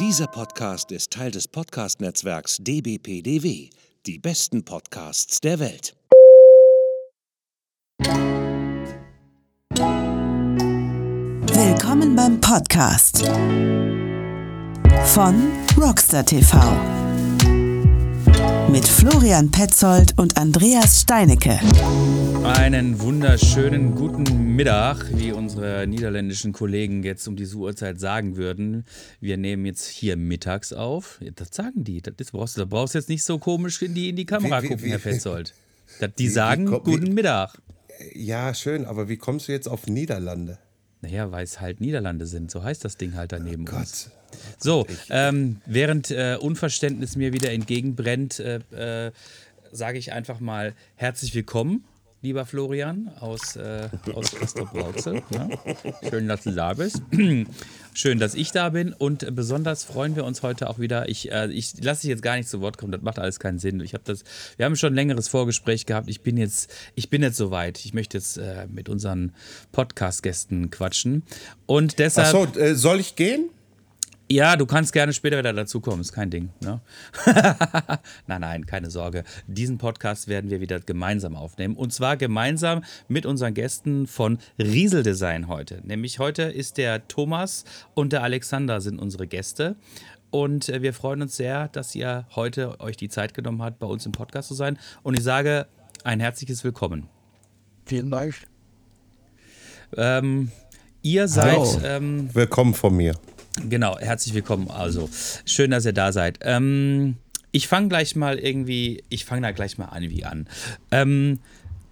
Dieser Podcast ist Teil des Podcast-Netzwerks dbpdw. Die besten Podcasts der Welt. Willkommen beim Podcast von Rockstar TV mit Florian Petzold und Andreas Steinecke. Einen wunderschönen guten Mittag, wie unsere niederländischen Kollegen jetzt um diese Uhrzeit sagen würden. Wir nehmen jetzt hier mittags auf. Das sagen die. Das brauchst du, da brauchst du jetzt nicht so komisch in die, in die Kamera Wie- wie- gucken, wie- Herr Petzold. Das, die wie- sagen wie komm- wie- guten Mittag. Ja, schön, aber wie kommst du jetzt auf Niederlande? Naja, weil es halt Niederlande sind. So heißt das Ding halt daneben uns. Gott. So, ähm, während äh, Unverständnis mir wieder entgegenbrennt, äh, äh, sage ich einfach mal herzlich willkommen, lieber Florian aus, äh, aus Castrop-Rauxel. Ja? Schön, dass du da bist. Schön, dass ich da bin und äh, besonders freuen wir uns heute auch wieder. Ich, äh, ich lasse dich jetzt gar nicht zu Wort kommen, das macht alles keinen Sinn. Ich habe das, wir haben schon ein längeres Vorgespräch gehabt. Ich bin jetzt, ich bin jetzt soweit. Ich möchte jetzt äh, mit unseren Podcast-Gästen quatschen und deshalb. Achso, äh, soll ich gehen? Ja, du kannst gerne später wieder dazukommen, ist kein Ding. Ne? nein, nein, keine Sorge. Diesen Podcast werden wir wieder gemeinsam aufnehmen. Und zwar gemeinsam mit unseren Gästen von Riesel Design heute. Nämlich heute ist der Thomas und der Alexander sind unsere Gäste. Und äh, wir freuen uns sehr, dass ihr heute euch die Zeit genommen habt, bei uns im Podcast zu sein. Und ich sage ein herzliches Willkommen. Vielen Dank. Ähm, ihr seid. Hallo. Ähm, Willkommen von mir. Genau, herzlich willkommen. Also, schön, dass ihr da seid. Ähm, ich fange gleich mal irgendwie, ich fange da gleich mal an wie an. Ähm,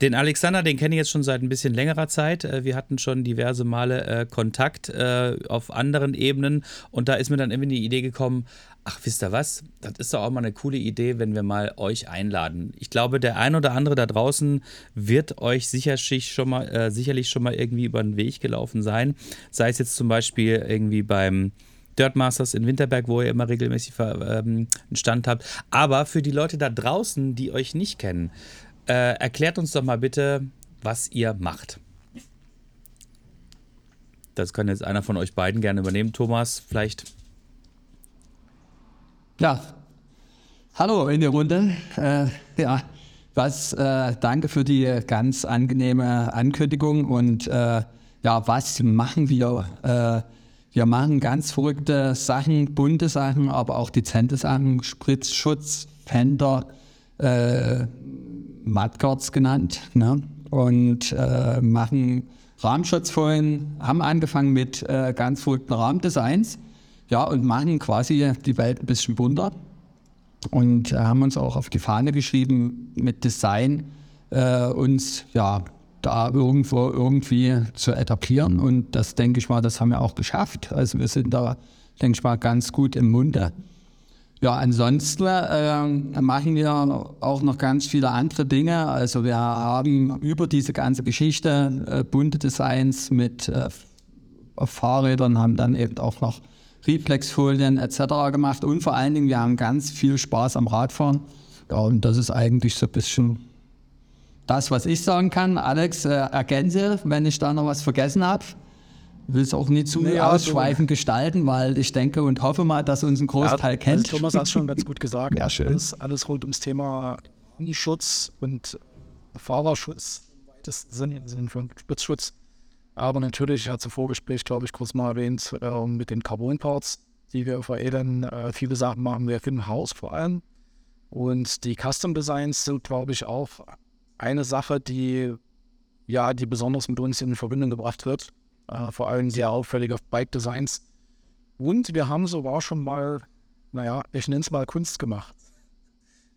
den Alexander, den kenne ich jetzt schon seit ein bisschen längerer Zeit. Äh, Wir hatten schon diverse Male äh, Kontakt äh, auf anderen Ebenen und da ist mir dann irgendwie die Idee gekommen, ach, wisst ihr was? Das ist doch auch mal eine coole Idee, wenn wir mal euch einladen. Ich glaube, der ein oder andere da draußen wird euch sicherlich schon mal, äh, sicherlich schon mal irgendwie über den Weg gelaufen sein. Sei es jetzt zum Beispiel irgendwie beim Dirt Masters in Winterberg, wo ihr immer regelmäßig ähm, einen Stand habt. Aber für die Leute da draußen, die euch nicht kennen, äh, erklärt uns doch mal bitte, was ihr macht. Das kann jetzt einer von euch beiden gerne übernehmen. Thomas, vielleicht. Ja, hallo in der Runde. Äh, ja, was, äh, danke für die ganz angenehme Ankündigung und äh, ja, was machen wir? Äh, wir machen ganz verrückte Sachen, bunte Sachen, aber auch dezente Sachen, Spritzschutz, Fender, äh, Mudguards genannt, ne? und äh, machen Rahmenschutzfolien, haben angefangen mit äh, ganz verrückten Rahmendesigns, ja, und machen quasi die Welt ein bisschen bunter und äh, haben uns auch auf die Fahne geschrieben, mit Design äh, uns ja da irgendwo irgendwie zu etablieren und das denke ich mal, das haben wir auch geschafft. Also wir sind da, denke ich mal, ganz gut im Munde. Ja, ansonsten äh, machen wir auch noch ganz viele andere Dinge. Also wir haben über diese ganze Geschichte äh, bunte Designs mit äh, Fahrrädern, haben dann eben auch noch Reflexfolien etc. gemacht und vor allen Dingen, wir haben ganz viel Spaß am Radfahren. Ja, und das ist eigentlich so ein bisschen das, was ich sagen kann. Alex, äh, ergänze, wenn ich da noch was vergessen habe. Will es auch nicht zu Nee, also- ausschweifend gestalten, weil ich denke und hoffe mal, dass uns ein Großteil Ja, kennt. Also Thomas hat es schon ganz gut gesagt. Ja, schön. Alles, alles rund ums Thema Schutz und Fahrerschutz. Das sind von Spritzschutz. Aber natürlich, hat im Vorgespräch, glaube ich, kurz mal erwähnt, äh, mit den Carbon-Parts, die wir veredeln. Äh, viele Sachen machen wir für ein Haus vor allem. Und die Custom Designs sind, glaube ich, auch eine Sache, die, ja, die besonders mit uns in Verbindung gebracht wird. Äh, vor allem sehr auffällige Bike-Designs. Und wir haben sogar schon mal, naja, ich nenne es mal Kunst gemacht.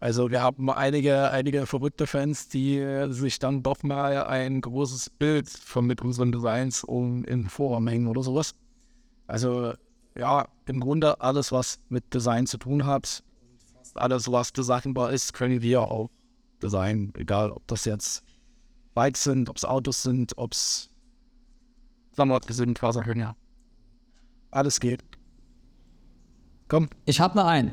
Also wir haben einige, einige verrückte Fans, die äh, sich dann doch mal ein großes Bild von mit unseren Designs um in Vorraum hängen oder sowas. Also ja, im Grunde alles, was mit Design zu tun hat, alles, was designbar ist, können wir auch designen. Egal, ob das jetzt Bikes sind, ob es Autos sind, ob es Klamotten sind, auch immer. Ja. Alles geht. Komm, Ich habe noch einen.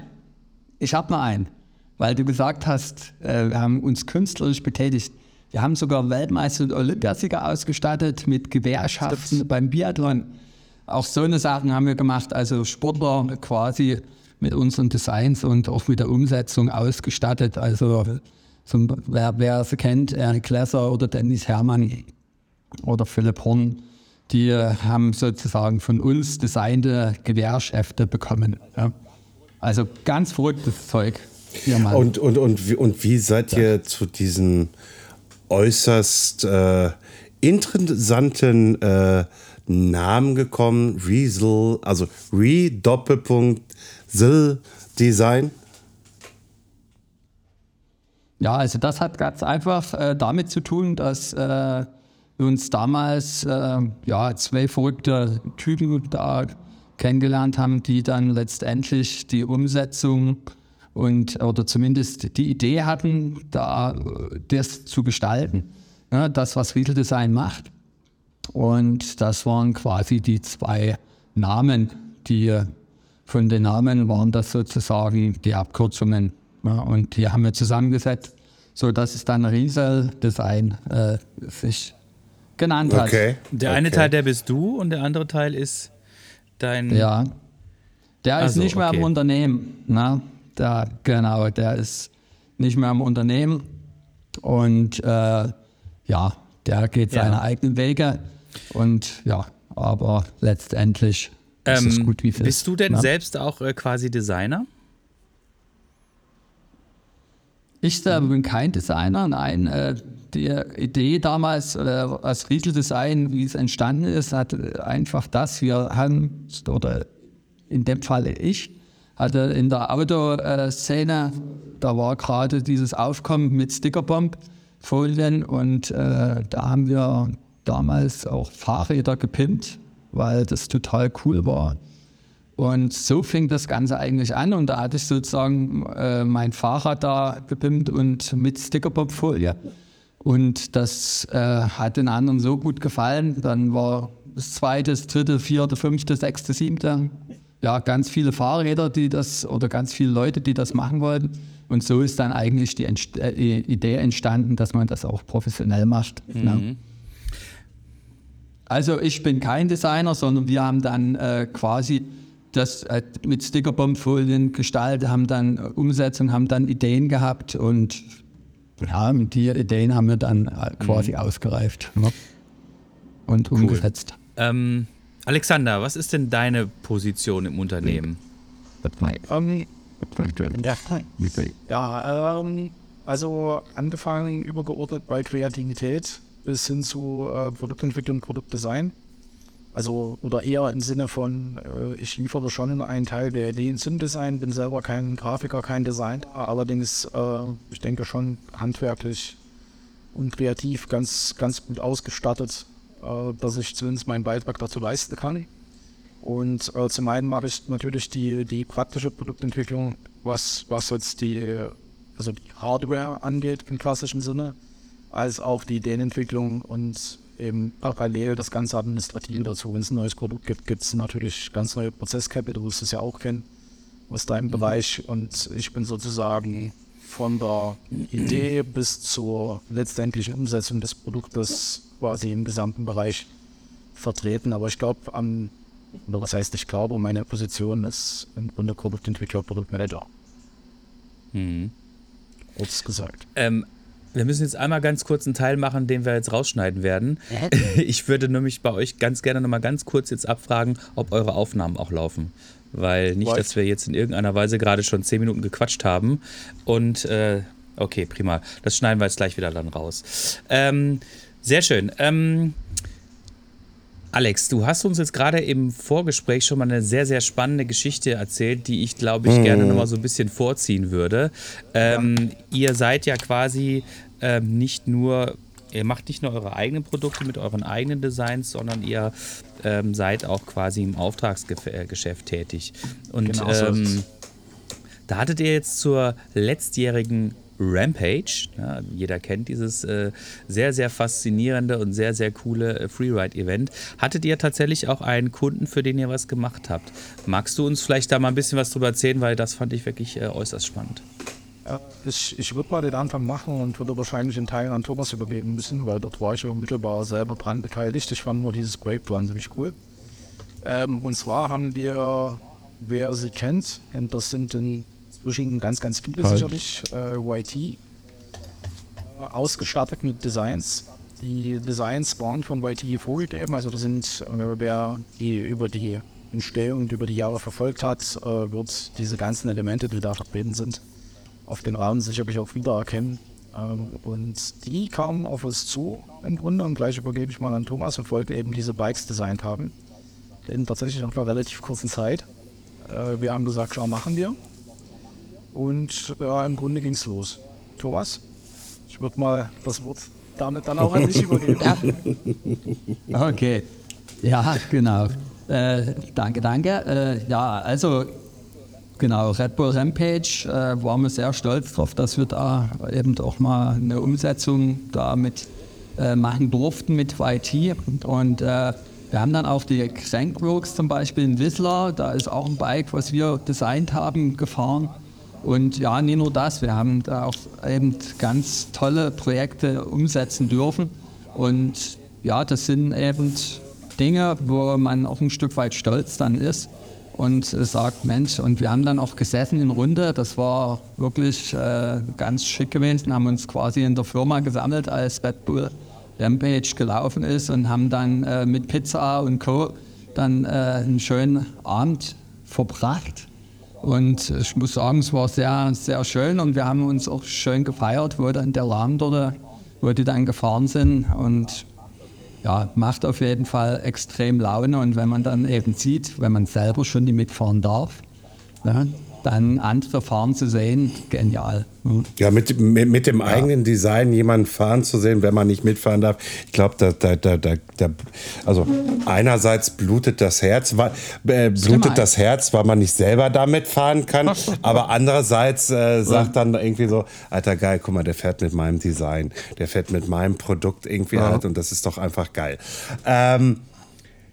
Ich habe noch einen. Weil du gesagt hast, äh, wir haben uns künstlerisch betätigt. Wir haben sogar Weltmeister und Olympiasieger ausgestattet mit Gewehrschaften beim Biathlon. auch so eine Sachen haben wir gemacht, also Sportler quasi mit unseren Designs und auch mit der Umsetzung ausgestattet. Also zum, wer, wer sie kennt, Eric Lesser oder Dennis Herrmann oder Philipp Horn, die haben sozusagen von uns designte Gewehrschäfte bekommen. Ja. Also ganz verrücktes Zeug. Und, und, und, wie, und wie seid ihr zu diesen äußerst äh, interessanten äh, Namen gekommen? Riesel, also Re Doppelpunkt Sil Design? Ja, also das hat ganz einfach äh, damit zu tun, dass äh, wir uns damals äh, ja, zwei verrückte Typen da kennengelernt haben, die dann letztendlich die Umsetzung und oder zumindest die Idee hatten, da das zu gestalten. Ja, das, was Retail Design macht. Und das waren quasi die zwei Namen, die von den Namen waren das sozusagen die Abkürzungen. Ja, und die haben wir zusammengesetzt, sodass es dann Riesel Design äh, sich genannt hat. Okay. Der okay. eine Teil, der bist du und der andere Teil ist dein. Ja. Der ist also, nicht mehr okay. im Unternehmen. Ne? Der, genau, der ist nicht mehr im Unternehmen. Und äh, ja, der geht seine ja. eigenen Wege. Und ja, aber letztendlich ist ähm, es gut wie es Bist du denn ne? selbst auch äh, quasi Designer? Ich selber bin kein Designer, nein. Äh, die Idee damals, äh, als Retail Design, wie es entstanden ist, hat einfach das, wir haben, oder in dem Fall ich, hatte in der Autoszene, da war gerade dieses Aufkommen mit Stickerbomb-Folien und äh, da haben wir damals auch Fahrräder gepimpt, weil das total cool war. Und so fing das Ganze eigentlich an und da hatte ich sozusagen äh, mein Fahrrad da gepimpt und mit Stickerbomb-Folie. Und das äh, hat den anderen so gut gefallen. Dann war das zweite, dritte, vierte, fünfte, sechste, siebte. Ja, ganz viele Fahrräder, die das oder ganz viele Leute, die das machen wollten. Und so ist dann eigentlich die Entst äh, Idee entstanden, dass man das auch professionell macht. Mhm. Ja. Also ich bin kein Designer, sondern wir haben dann äh, quasi das äh, mit Stickerbomb-Folien gestaltet, haben dann Umsetzung, haben dann Ideen gehabt und ja, die Ideen haben wir dann äh, quasi mhm. ausgereift ne? und cool. umgesetzt. Ähm, Alexander, was ist denn deine Position im Unternehmen? Um, ja, ähm, also angefangen übergeordnet bei Kreativität bis hin zu äh, Produktentwicklung, Produktdesign. Also, oder eher im Sinne von, äh, ich liefere schon einen Teil der Ideen zum Design, bin selber kein Grafiker, kein Designer, allerdings, äh, ich denke schon handwerklich und kreativ ganz, ganz gut ausgestattet, dass ich zumindest meinen Beitrag dazu leisten kann. Und äh, zum einen mache ich natürlich die, die praktische Produktentwicklung, was, was jetzt die, also die Hardware angeht im klassischen Sinne, als auch die Ideenentwicklung und eben parallel das ganze Administrative dazu. Wenn es ein neues Produkt gibt, gibt es natürlich ganz neue Prozesskette, du wirst es ja auch kennen aus deinem mhm. Bereich. Und ich bin sozusagen von der Idee bis zur letztendlichen Umsetzung des Produktes quasi im gesamten Bereich vertreten. Aber ich glaube, am, was heißt ich glaube, meine Position ist im Grunde Produktentwickler, Produktmanager. Mhm. Kurz gesagt. Ähm, wir müssen jetzt einmal ganz kurz einen Teil machen, den wir jetzt rausschneiden werden. Ich würde nämlich bei euch ganz gerne nochmal ganz kurz jetzt abfragen, ob eure Aufnahmen auch laufen. Weil nicht, dass wir jetzt in irgendeiner Weise gerade schon zehn Minuten gequatscht haben. Und äh, okay, prima. Das schneiden wir jetzt gleich wieder dann raus. Ähm, sehr schön. Ähm, Alex, du hast uns jetzt gerade im Vorgespräch schon mal eine sehr, sehr spannende Geschichte erzählt, die ich, glaube ich, gerne noch mal so ein bisschen vorziehen würde. Ähm, ja. Ihr seid ja quasi ähm, nicht nur, ihr macht nicht nur eure eigenen Produkte mit euren eigenen Designs, sondern ihr ähm, seid auch quasi im Auftragsgeschäft tätig. Und genau so ähm, da hattet ihr jetzt zur letztjährigen Rampage. Ja, jeder kennt dieses äh, sehr, sehr faszinierende und sehr, sehr coole äh, Freeride-Event. Hattet ihr tatsächlich auch einen Kunden, für den ihr was gemacht habt? Magst du uns vielleicht da mal ein bisschen was drüber erzählen, weil das fand ich wirklich äh, äußerst spannend. Ja, ich, ich würde mal den Anfang machen und würde wahrscheinlich in Teilen an Thomas übergeben müssen, weil dort war ich unmittelbar selber dran beteiligt. Ich fand nur dieses Break ziemlich cool. Ähm, und zwar haben wir, wer sie kennt, und das sind inzwischen ganz, ganz viele sicherlich, äh, YT, äh, ausgestattet mit Designs. Die Designs waren von YT vorgegeben, also das sind, äh, wer die über die Entstehung über die Jahre verfolgt hat, äh, wird diese ganzen Elemente, die da vertreten sind, auf den Raum sicherlich auch wiedererkennen. Ähm, und die kamen auf uns zu im Grunde und gleich übergebe ich mal an Thomas und wollte eben diese Bikes designt haben. In tatsächlich nach einer relativ kurzen Zeit. Wir haben gesagt, schau, machen wir. Und ja, im Grunde ging es los. Thomas, ich würde mal das Wort damit dann auch an dich übergeben. Okay. Ja, genau. Äh, danke, danke. Äh, ja, also genau, Red Bull Rampage äh, waren wir sehr stolz drauf, dass wir da eben auch mal eine Umsetzung damit äh, machen durften mit YT. Und äh, wir haben dann auch die Crankworks zum Beispiel in Whistler, da ist auch ein Bike, was wir designt haben, gefahren. Und ja, nicht nur das, wir haben da auch eben ganz tolle Projekte umsetzen dürfen. Und ja, das sind eben Dinge, wo man auch ein Stück weit stolz dann ist und sagt, Mensch, und wir haben dann auch gesessen in Runde, das war wirklich äh, ganz schick gewesen, haben uns quasi in der Firma gesammelt, als Red Bull Rampage gelaufen ist und haben dann äh, mit Pizza und Co. dann äh, einen schönen Abend verbracht. Und ich muss sagen, es war sehr, sehr schön und wir haben uns auch schön gefeiert, wo dann der Laden dort, wo die dann gefahren sind. Und ja, macht auf jeden Fall extrem Laune. Und wenn man dann eben sieht, wenn man selber schon die mitfahren darf, ne, dann andere fahren zu sehen, genial. Mhm. Ja, mit, mit, mit dem ja. eigenen Design jemanden fahren zu sehen, wenn man nicht mitfahren darf, ich glaube, da, da, da, da, da, also einerseits blutet das Herz, weil, äh, blutet das Herz, weil man nicht selber damit fahren kann, aber andererseits äh, sagt dann irgendwie so, alter geil, guck mal, der fährt mit meinem Design, der fährt mit meinem Produkt irgendwie ja. halt und das ist doch einfach geil. Ähm,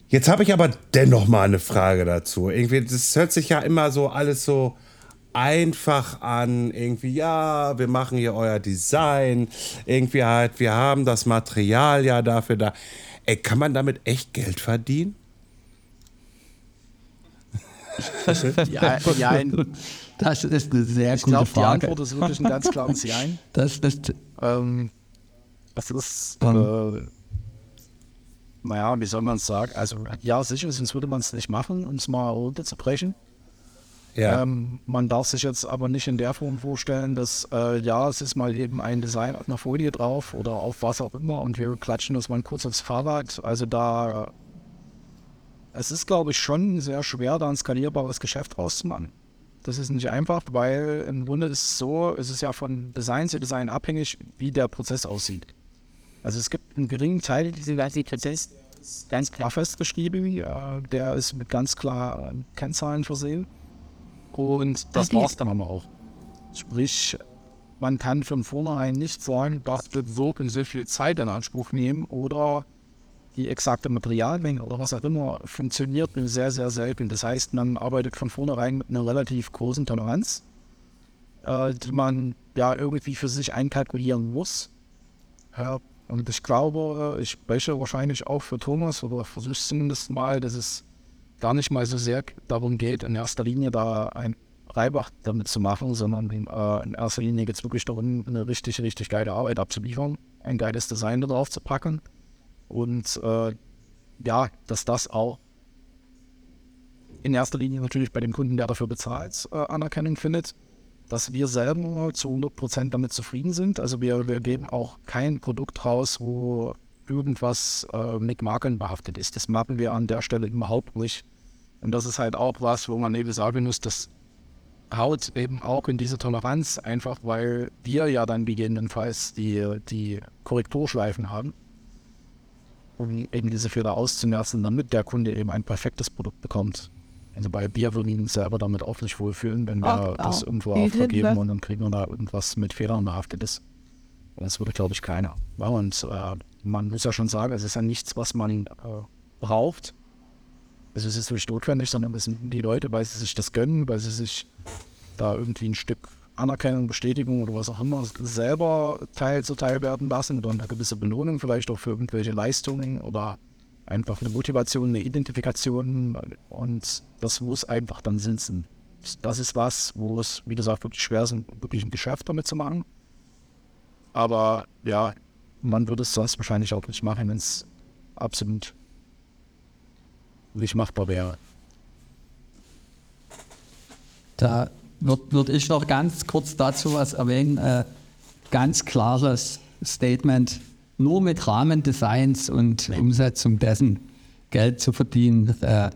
Jetzt habe ich aber dennoch mal eine Frage dazu. Irgendwie, das hört sich ja immer so alles so einfach an. Irgendwie, ja, wir machen hier euer Design. Irgendwie halt, wir haben das Material ja dafür da. Ey, kann man damit echt Geld verdienen? ja, ja, das ist eine sehr ich gute glaub, Frage. Die Antwort ist wirklich ein ganz klares Jein. Das, das, ähm, das ist. Äh, naja, wie soll man es sagen? Also, ja, sicher, sonst würde man es nicht machen, um es mal runterzubrechen. Ja. Ähm, man darf sich jetzt aber nicht in der Form vorstellen, dass, äh, ja, es ist mal eben ein Design auf einer Folie drauf oder auf was auch immer und wir klatschen das mal kurz aufs Fahrrad. Also da, es ist, glaube ich, schon sehr schwer, da ein skalierbares Geschäft rauszumachen. Das ist nicht einfach, weil im Grunde ist es so, es ist ja von Design zu Design abhängig, wie der Prozess aussieht. Also es gibt einen geringen Teil dieses Prozess, ganz klar festgeschrieben, der ist mit ganz klar Kennzahlen versehen. Und das war es dann aber auch. Sprich, man kann von vornherein nicht sagen, das wird so und so viel Zeit in Anspruch nehmen oder die exakte Materialmenge oder was auch immer funktioniert nur sehr, sehr selten. Das heißt, man arbeitet von vornherein mit einer relativ großen Toleranz, äh, die man ja irgendwie für sich einkalkulieren muss. Und ich glaube, ich spreche wahrscheinlich auch für Thomas oder versuche zumindest mal, dass es gar nicht mal so sehr darum geht, in erster Linie da ein Reibach damit zu machen, sondern äh, in erster Linie geht es wirklich darum, eine richtig, richtig geile Arbeit abzuliefern, ein geiles Design darauf zu packen. Und äh, ja, dass das auch in erster Linie natürlich bei dem Kunden, der dafür bezahlt, äh, Anerkennung findet dass wir selber zu 100% damit zufrieden sind. Also wir, wir geben auch kein Produkt raus, wo irgendwas äh, mit Makeln behaftet ist. Das machen wir an der Stelle überhaupt nicht. Und das ist halt auch was, wo man eben sagen muss, das haut eben auch in diese Toleranz, einfach weil wir ja dann gegebenenfalls die, die Korrekturschleifen haben, um eben diese Fehler auszumerzen, damit der Kunde eben ein perfektes Produkt bekommt. Also bei Bier würden wir uns selber damit auch nicht wohlfühlen, wenn wir oh, das irgendwo vergeben und dann kriegen wir da irgendwas mit Fehlern behaftet ist. Das würde, glaube ich, keiner. Und äh, man muss ja schon sagen, es ist ja nichts, was man äh, braucht. Also es ist nicht notwendig, sondern es sind die Leute, weil sie sich das gönnen, weil sie sich da irgendwie ein Stück Anerkennung, Bestätigung oder was auch immer selber teil zu teil werden lassen oder eine gewisse Belohnung vielleicht auch für irgendwelche Leistungen oder einfach eine Motivation, eine Identifikation und das muss einfach dann sitzen. Das ist was, wo es, wie gesagt, wirklich schwer ist, wirklich ein Geschäft damit zu machen. Aber ja, man würde es sonst wahrscheinlich auch nicht machen, wenn es absolut nicht machbar wäre. Da würde würd ich noch ganz kurz dazu was erwähnen. Äh, ganz klares Statement, nur mit Rahmendesigns und Umsetzung dessen Geld zu verdienen. Äh,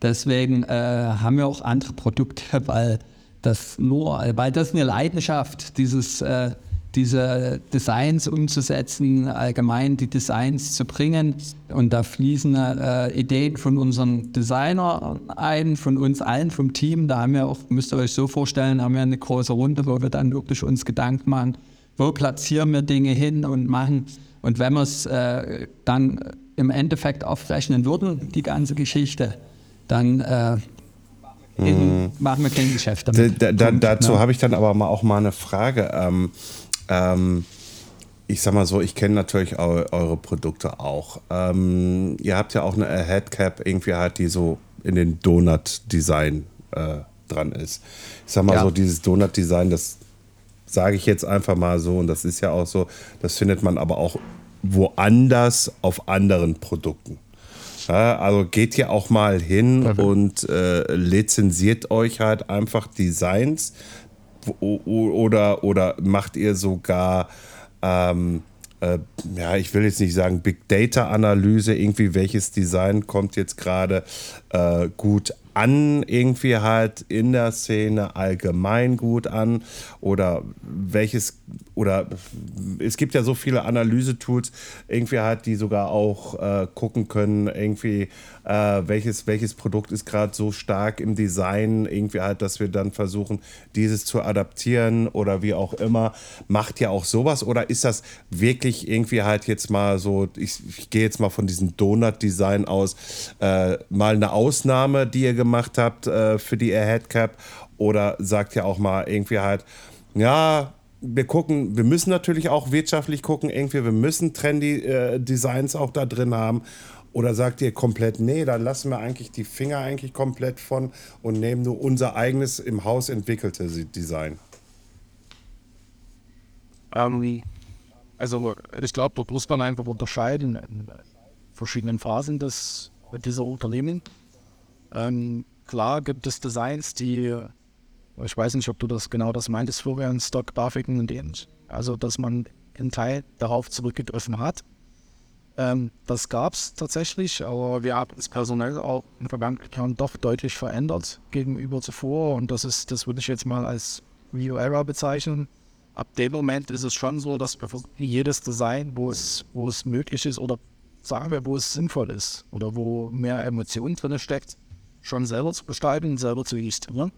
deswegen äh, haben wir auch andere Produkte, weil das nur, weil das eine Leidenschaft, dieses äh, diese Designs umzusetzen, allgemein die Designs zu bringen. Und da fließen äh, Ideen von unseren Designern ein, von uns allen, vom Team. Da haben wir auch, müsst ihr euch so vorstellen, haben wir eine große Runde, wo wir dann wirklich uns Gedanken machen, wo platzieren wir Dinge hin und machen. Und wenn wir es äh, dann im Endeffekt aufrechnen würden, die ganze Geschichte, dann äh, in, machen wir kein Geschäft damit. Da, da, dazu ja. habe ich dann aber mal auch mal eine Frage. Ähm, ähm, ich sag mal so, ich kenne natürlich eu eure Produkte auch. Ähm, ihr habt ja auch eine Headcap irgendwie halt, die so in den Donut-Design äh, dran ist. Ich sag mal ja. so, dieses Donut-Design, das sage ich jetzt einfach mal so, und das ist ja auch so, das findet man aber auch woanders auf anderen Produkten. Ja, also geht ihr auch mal hin Perfekt. und äh, lizenziert euch halt einfach Designs, oder, oder macht ihr sogar, ähm, äh, ja, ich will jetzt nicht sagen Big Data Analyse, irgendwie welches Design kommt jetzt gerade äh, gut an, irgendwie halt in der Szene allgemein gut an oder welches oder es gibt ja so viele Analyse-Tools, irgendwie halt, die sogar auch äh, gucken können, irgendwie äh, welches, welches Produkt ist gerade so stark im Design, irgendwie halt, dass wir dann versuchen, dieses zu adaptieren oder wie auch immer. Macht ja auch sowas oder ist das wirklich irgendwie halt jetzt mal so, ich, ich gehe jetzt mal von diesem Donut-Design aus, äh, mal eine Ausnahme, die ihr gemacht habt äh, für die Ahead Cap oder sagt ja auch mal irgendwie halt, ja, wir gucken, wir müssen natürlich auch wirtschaftlich gucken, irgendwie, wir müssen trendy äh, Designs auch da drin haben. Oder sagt ihr komplett, nee, da lassen wir eigentlich die Finger eigentlich komplett von und nehmen nur unser eigenes im Haus entwickelte Design? Ähm, also ich glaube, dort muss man einfach unterscheiden in verschiedenen Phasen des, dieser Unternehmen. Ähm, klar gibt es Designs, die ich weiß nicht, ob du das genau das meintest, Florian, Stock-Grafiken und ähnlich. Also, dass man einen Teil darauf zurückgegriffen hat. Ähm, das gab es tatsächlich, aber wir haben es personell auch in den vergangenen Jahren doch deutlich verändert gegenüber zuvor. Und das ist, das würde ich jetzt mal als New Era bezeichnen. Ab dem Moment ist es schon so, dass wir jedes Design, wo es, wo es möglich ist oder sagen wir, wo es sinnvoll ist oder wo mehr Emotion drin steckt, schon selber zu gestalten, selber zu illustrieren.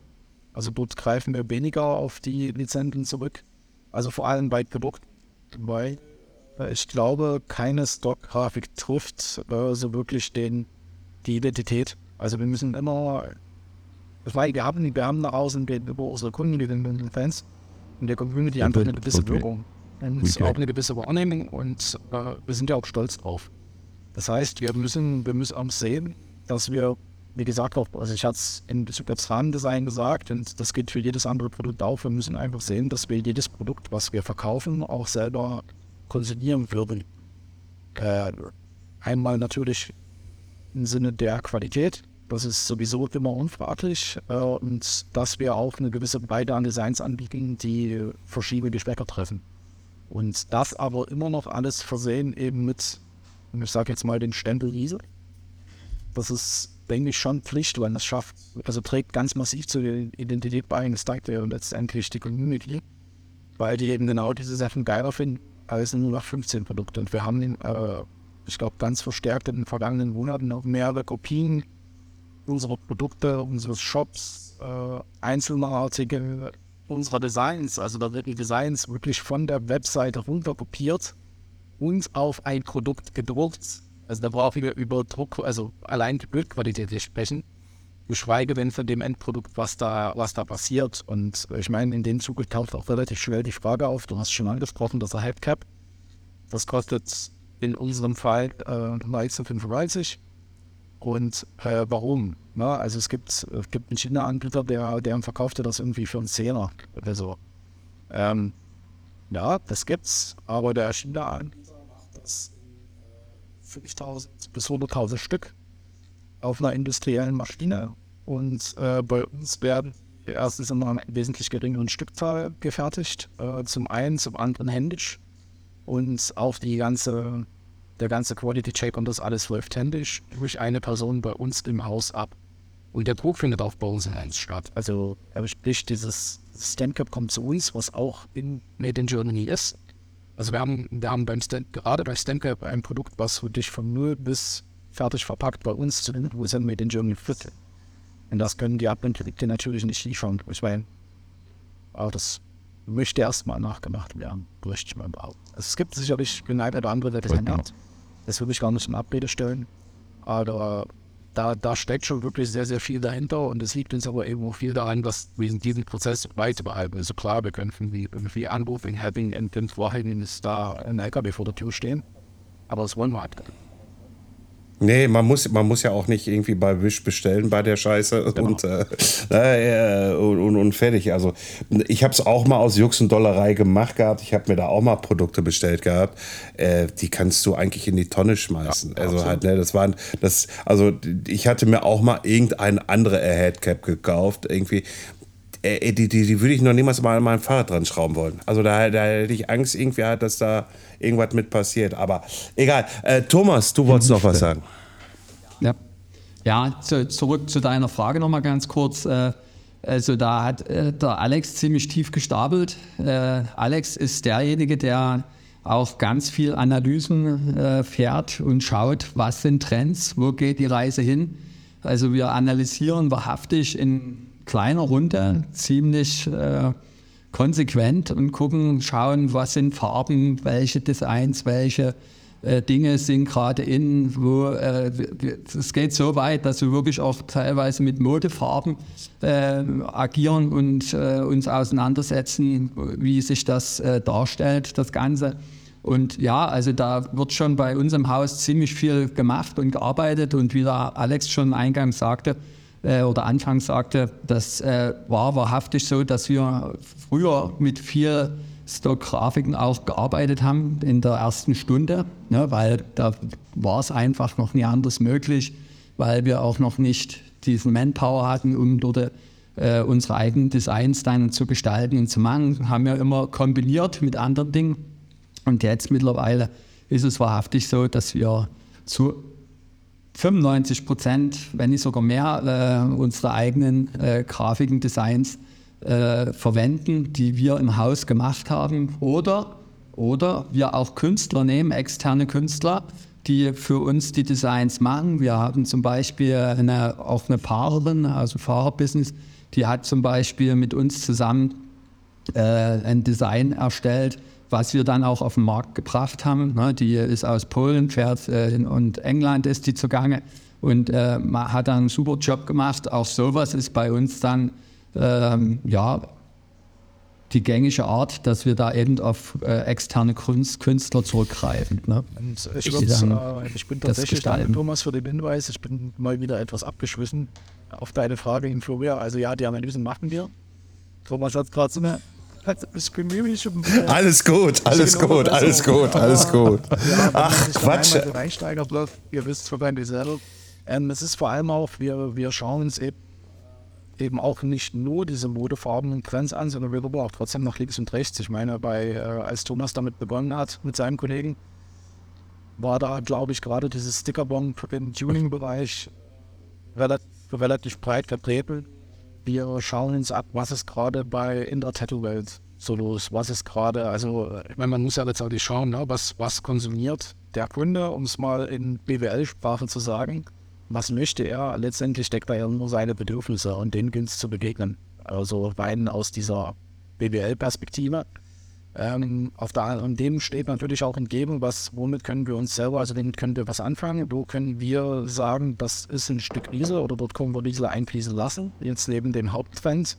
Also dort greifen wir weniger auf die Lizenzen zurück. Also vor allem bei Produkten, weil ich glaube, keine Stock-Grafik trifft äh, so wirklich den, die Identität. Also wir müssen immer, ich meine, wir haben, wir haben nach außen über unsere Kunden, die den Fans und der Community einfach eine gewisse. Wirkung und okay. auch eine gewisse Wahrnehmung und äh, wir sind ja auch stolz drauf. Das heißt, wir müssen, wir müssen auch sehen, dass wir wie gesagt, auch, also ich hatte es in Bezug aufs Rahmendesign gesagt und das gilt für jedes andere Produkt auch. Wir müssen einfach sehen, dass wir jedes Produkt, was wir verkaufen, auch selber konsumieren würden. Äh, einmal natürlich im Sinne der Qualität, das ist sowieso immer unfraglich äh, und dass wir auch eine gewisse Breite an Designs anbieten, die verschiedene Geschmäcker treffen. Und das aber immer noch alles versehen eben mit, ich sage jetzt mal den Stempel Riese. Das ist denke ich, schon Pflicht, weil das schafft, also trägt ganz massiv zur Identität bei. Das zeigt ja letztendlich die Community, weil die eben genau diese Sachen geiler finden als nur nach 15 Produkte. Und wir haben, äh, ich glaube, ganz verstärkt in den vergangenen Monaten auch mehrere Kopien unserer Produkte, unseres Shops, äh, einzelner Artikel, unserer Designs, also da werden Designs wirklich von der Webseite runter kopiert und auf ein Produkt gedruckt also da brauchen wir über Druck, also allein die Bildqualität sprechen. Geschweige denn von dem Endprodukt, was da, was da passiert. Und ich meine, in dem Zuge taucht auch relativ schnell die Frage auf, du hast schon angesprochen, das Hypecap. Das kostet in unserem Fall äh, 1935. Und äh, warum? Na, also es gibt, es gibt einen China-Anbieter, der, der verkaufte das irgendwie für einen Zehner oder so. Ähm, ja, das gibt's, aber der China-Anbieter macht das 50.000 bis 100.000 Stück auf einer industriellen Maschine. Und äh, bei uns werden erstens in einer wesentlich geringeren Stückzahl gefertigt, äh, zum einen, zum anderen händisch. Und auch die ganze, der ganze Quality Check und das alles läuft händisch durch eine Person bei uns im Haus ab. Und der Druck findet auch bei uns in Heinz statt. Also sprich, dieses Stamcap kommt zu uns, was auch in Made in Germany ist. Also wir haben, wir haben beim Stamp, gerade bei Stamcap ein Produkt, was dich von null bis fertig verpackt bei uns zu den USA Made in Germany führt. Und das können die Abendprodukte natürlich nicht liefern. Ich meine, aber das möchte erstmal nachgemacht werden, möchte ich mal behaupten. Also es gibt sicherlich eine oder andere, der das ändert. Das würde ich gar nicht in Abrede stellen. Aber da, da steckt schon wirklich sehr, sehr viel dahinter und es liegt uns aber eben auch viel daran, dass wir diesen Prozess weit behalten. Also klar, wir können irgendwie, irgendwie anrufen, having and then vorhin ist da ein LKW vor der Tür stehen. Aber das wollen wir halt nicht. Nee, man muss, man muss ja auch nicht irgendwie bei Wish bestellen bei der Scheiße genau. und, äh, äh, und, und, fertig. Also ich habe es auch mal aus Jux und Dollerei gemacht gehabt. Ich habe mir da auch mal Produkte bestellt gehabt. Äh, die kannst du eigentlich in die Tonne schmeißen. Ja, also halt, ne, das waren, das, also ich hatte mir auch mal irgendeine andere Airhead-Cap gekauft. Irgendwie, äh, die, die, die würde ich noch niemals mal an mein Fahrrad dran schrauben wollen. Also da, da hätte ich Angst irgendwie halt, dass da irgendwas mit passiert. Aber egal. Äh, Thomas, du wolltest noch was sagen. Ja, ja zu, zurück zu deiner Frage nochmal ganz kurz. Äh, also da hat äh, der Alex ziemlich tief gestapelt. Äh, Alex ist derjenige, der auch ganz viel Analysen äh, fährt und schaut, was sind Trends, wo geht die Reise hin. Also wir analysieren wahrhaftig in kleiner Runde ziemlich äh, konsequent und gucken, schauen, was sind Farben, welche Designs, welche äh, Dinge sind gerade in, wo äh, es geht so weit, dass wir wirklich auch teilweise mit Modefarben äh, agieren und äh, uns auseinandersetzen, wie sich das äh, darstellt, das Ganze. Und ja, also da wird schon bei uns im Haus ziemlich viel gemacht und gearbeitet und wie der Alex schon eingangs sagte, äh, oder anfangs sagte, das äh, war wahrhaftig so, dass wir früher mit viel Stock-Grafiken auch gearbeitet haben in der ersten Stunde, ne, weil da war es einfach noch nie anders möglich, weil wir auch noch nicht diesen Manpower hatten, um dort äh, unsere eigenen Designs dann zu gestalten und zu machen. Haben wir immer kombiniert mit anderen Dingen. Und jetzt mittlerweile ist es wahrhaftig so, dass wir zu 95 Prozent, wenn nicht sogar mehr, äh, unserer eigenen äh, Grafiken, Designs äh, verwenden, die wir im Haus gemacht haben. Oder, oder wir auch Künstler nehmen, externe Künstler, die für uns die Designs machen. Wir haben zum Beispiel eine, auch eine Fahrerin dem Fahrerbusiness, die hat zum Beispiel mit uns zusammen äh, ein Design erstellt, was wir dann auch auf den Markt gebracht haben. Ne, die ist aus Polen, fährt äh, und England ist die zugange und äh, hat dann einen super Job gemacht. Auch sowas ist bei uns dann ähm, ja die gängige Art, dass wir da eben auf äh, externe Kunst, Künstler zurückgreifen. Ne? Ich, äh, ich bin tatsächlich danke, Thomas, für den Hinweis. Ich bin mal wieder etwas abgeschwissen auf deine Frage in Florian. Also ja, die Analysen machen wir. Thomas hat gerade so eine Alles gut, alles gut, alles gut, alles gut. Ach, Quatsch. Einsteigerblock, ihr wisst von meinem selber. Ähm, es ist vor allem auch, wir, wir schauen uns eben, eben auch nicht nur diese modefarbenen Trends an, sondern wir gucken auch trotzdem nach links und rechts. Ich meine, bei, äh, als Thomas damit begonnen hat, mit seinem Kollegen, war da, glaube ich, gerade dieses Stickerbomb im Tuning-Bereich relativ, relativ breit vertreten wir schauen uns ab, was ist gerade bei in der Tattoo-Welt so los, was ist gerade, also ich meine, man muss ja letztendlich schauen, ne, was, was konsumiert der Kunde, um es mal in BWL-Sprache zu sagen, was möchte er, letztendlich deckt er ja nur seine Bedürfnisse und gilt es zu begegnen. Also rein aus dieser BWL-Perspektive. Ähm, auf der, und dem steht natürlich auch entgegen, was, womit können wir uns selber, also damit können wir was anfangen. Wo können wir sagen, das ist ein Stück Wiese oder dort können wir diese einfließen lassen, jetzt neben dem Haupttrend.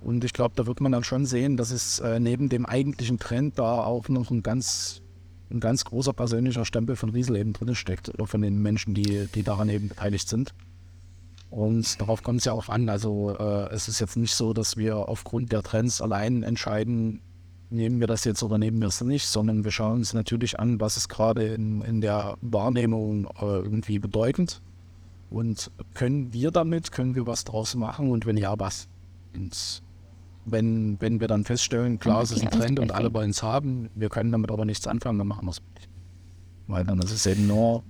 Und ich glaube, da wird man dann schon sehen, dass es äh, neben dem eigentlichen Trend da auch noch ein ganz ein ganz großer persönlicher Stempel von Riesel eben drin steckt, oder von den Menschen, die, die daran eben beteiligt sind. Und darauf kommt es ja auch an. Also äh, es ist jetzt nicht so, dass wir aufgrund der Trends allein entscheiden, nehmen wir das jetzt oder nehmen wir es nicht, sondern wir schauen uns natürlich an, was ist gerade in, in der Wahrnehmung äh, irgendwie bedeutend. Und können wir damit, können wir was draus machen und wenn ja, was? Und wenn, wenn wir dann feststellen, klar, es ist ein Trend und alle wollen es haben, wir können damit aber nichts anfangen, dann machen wir es nicht. Weil dann ist es eben nur,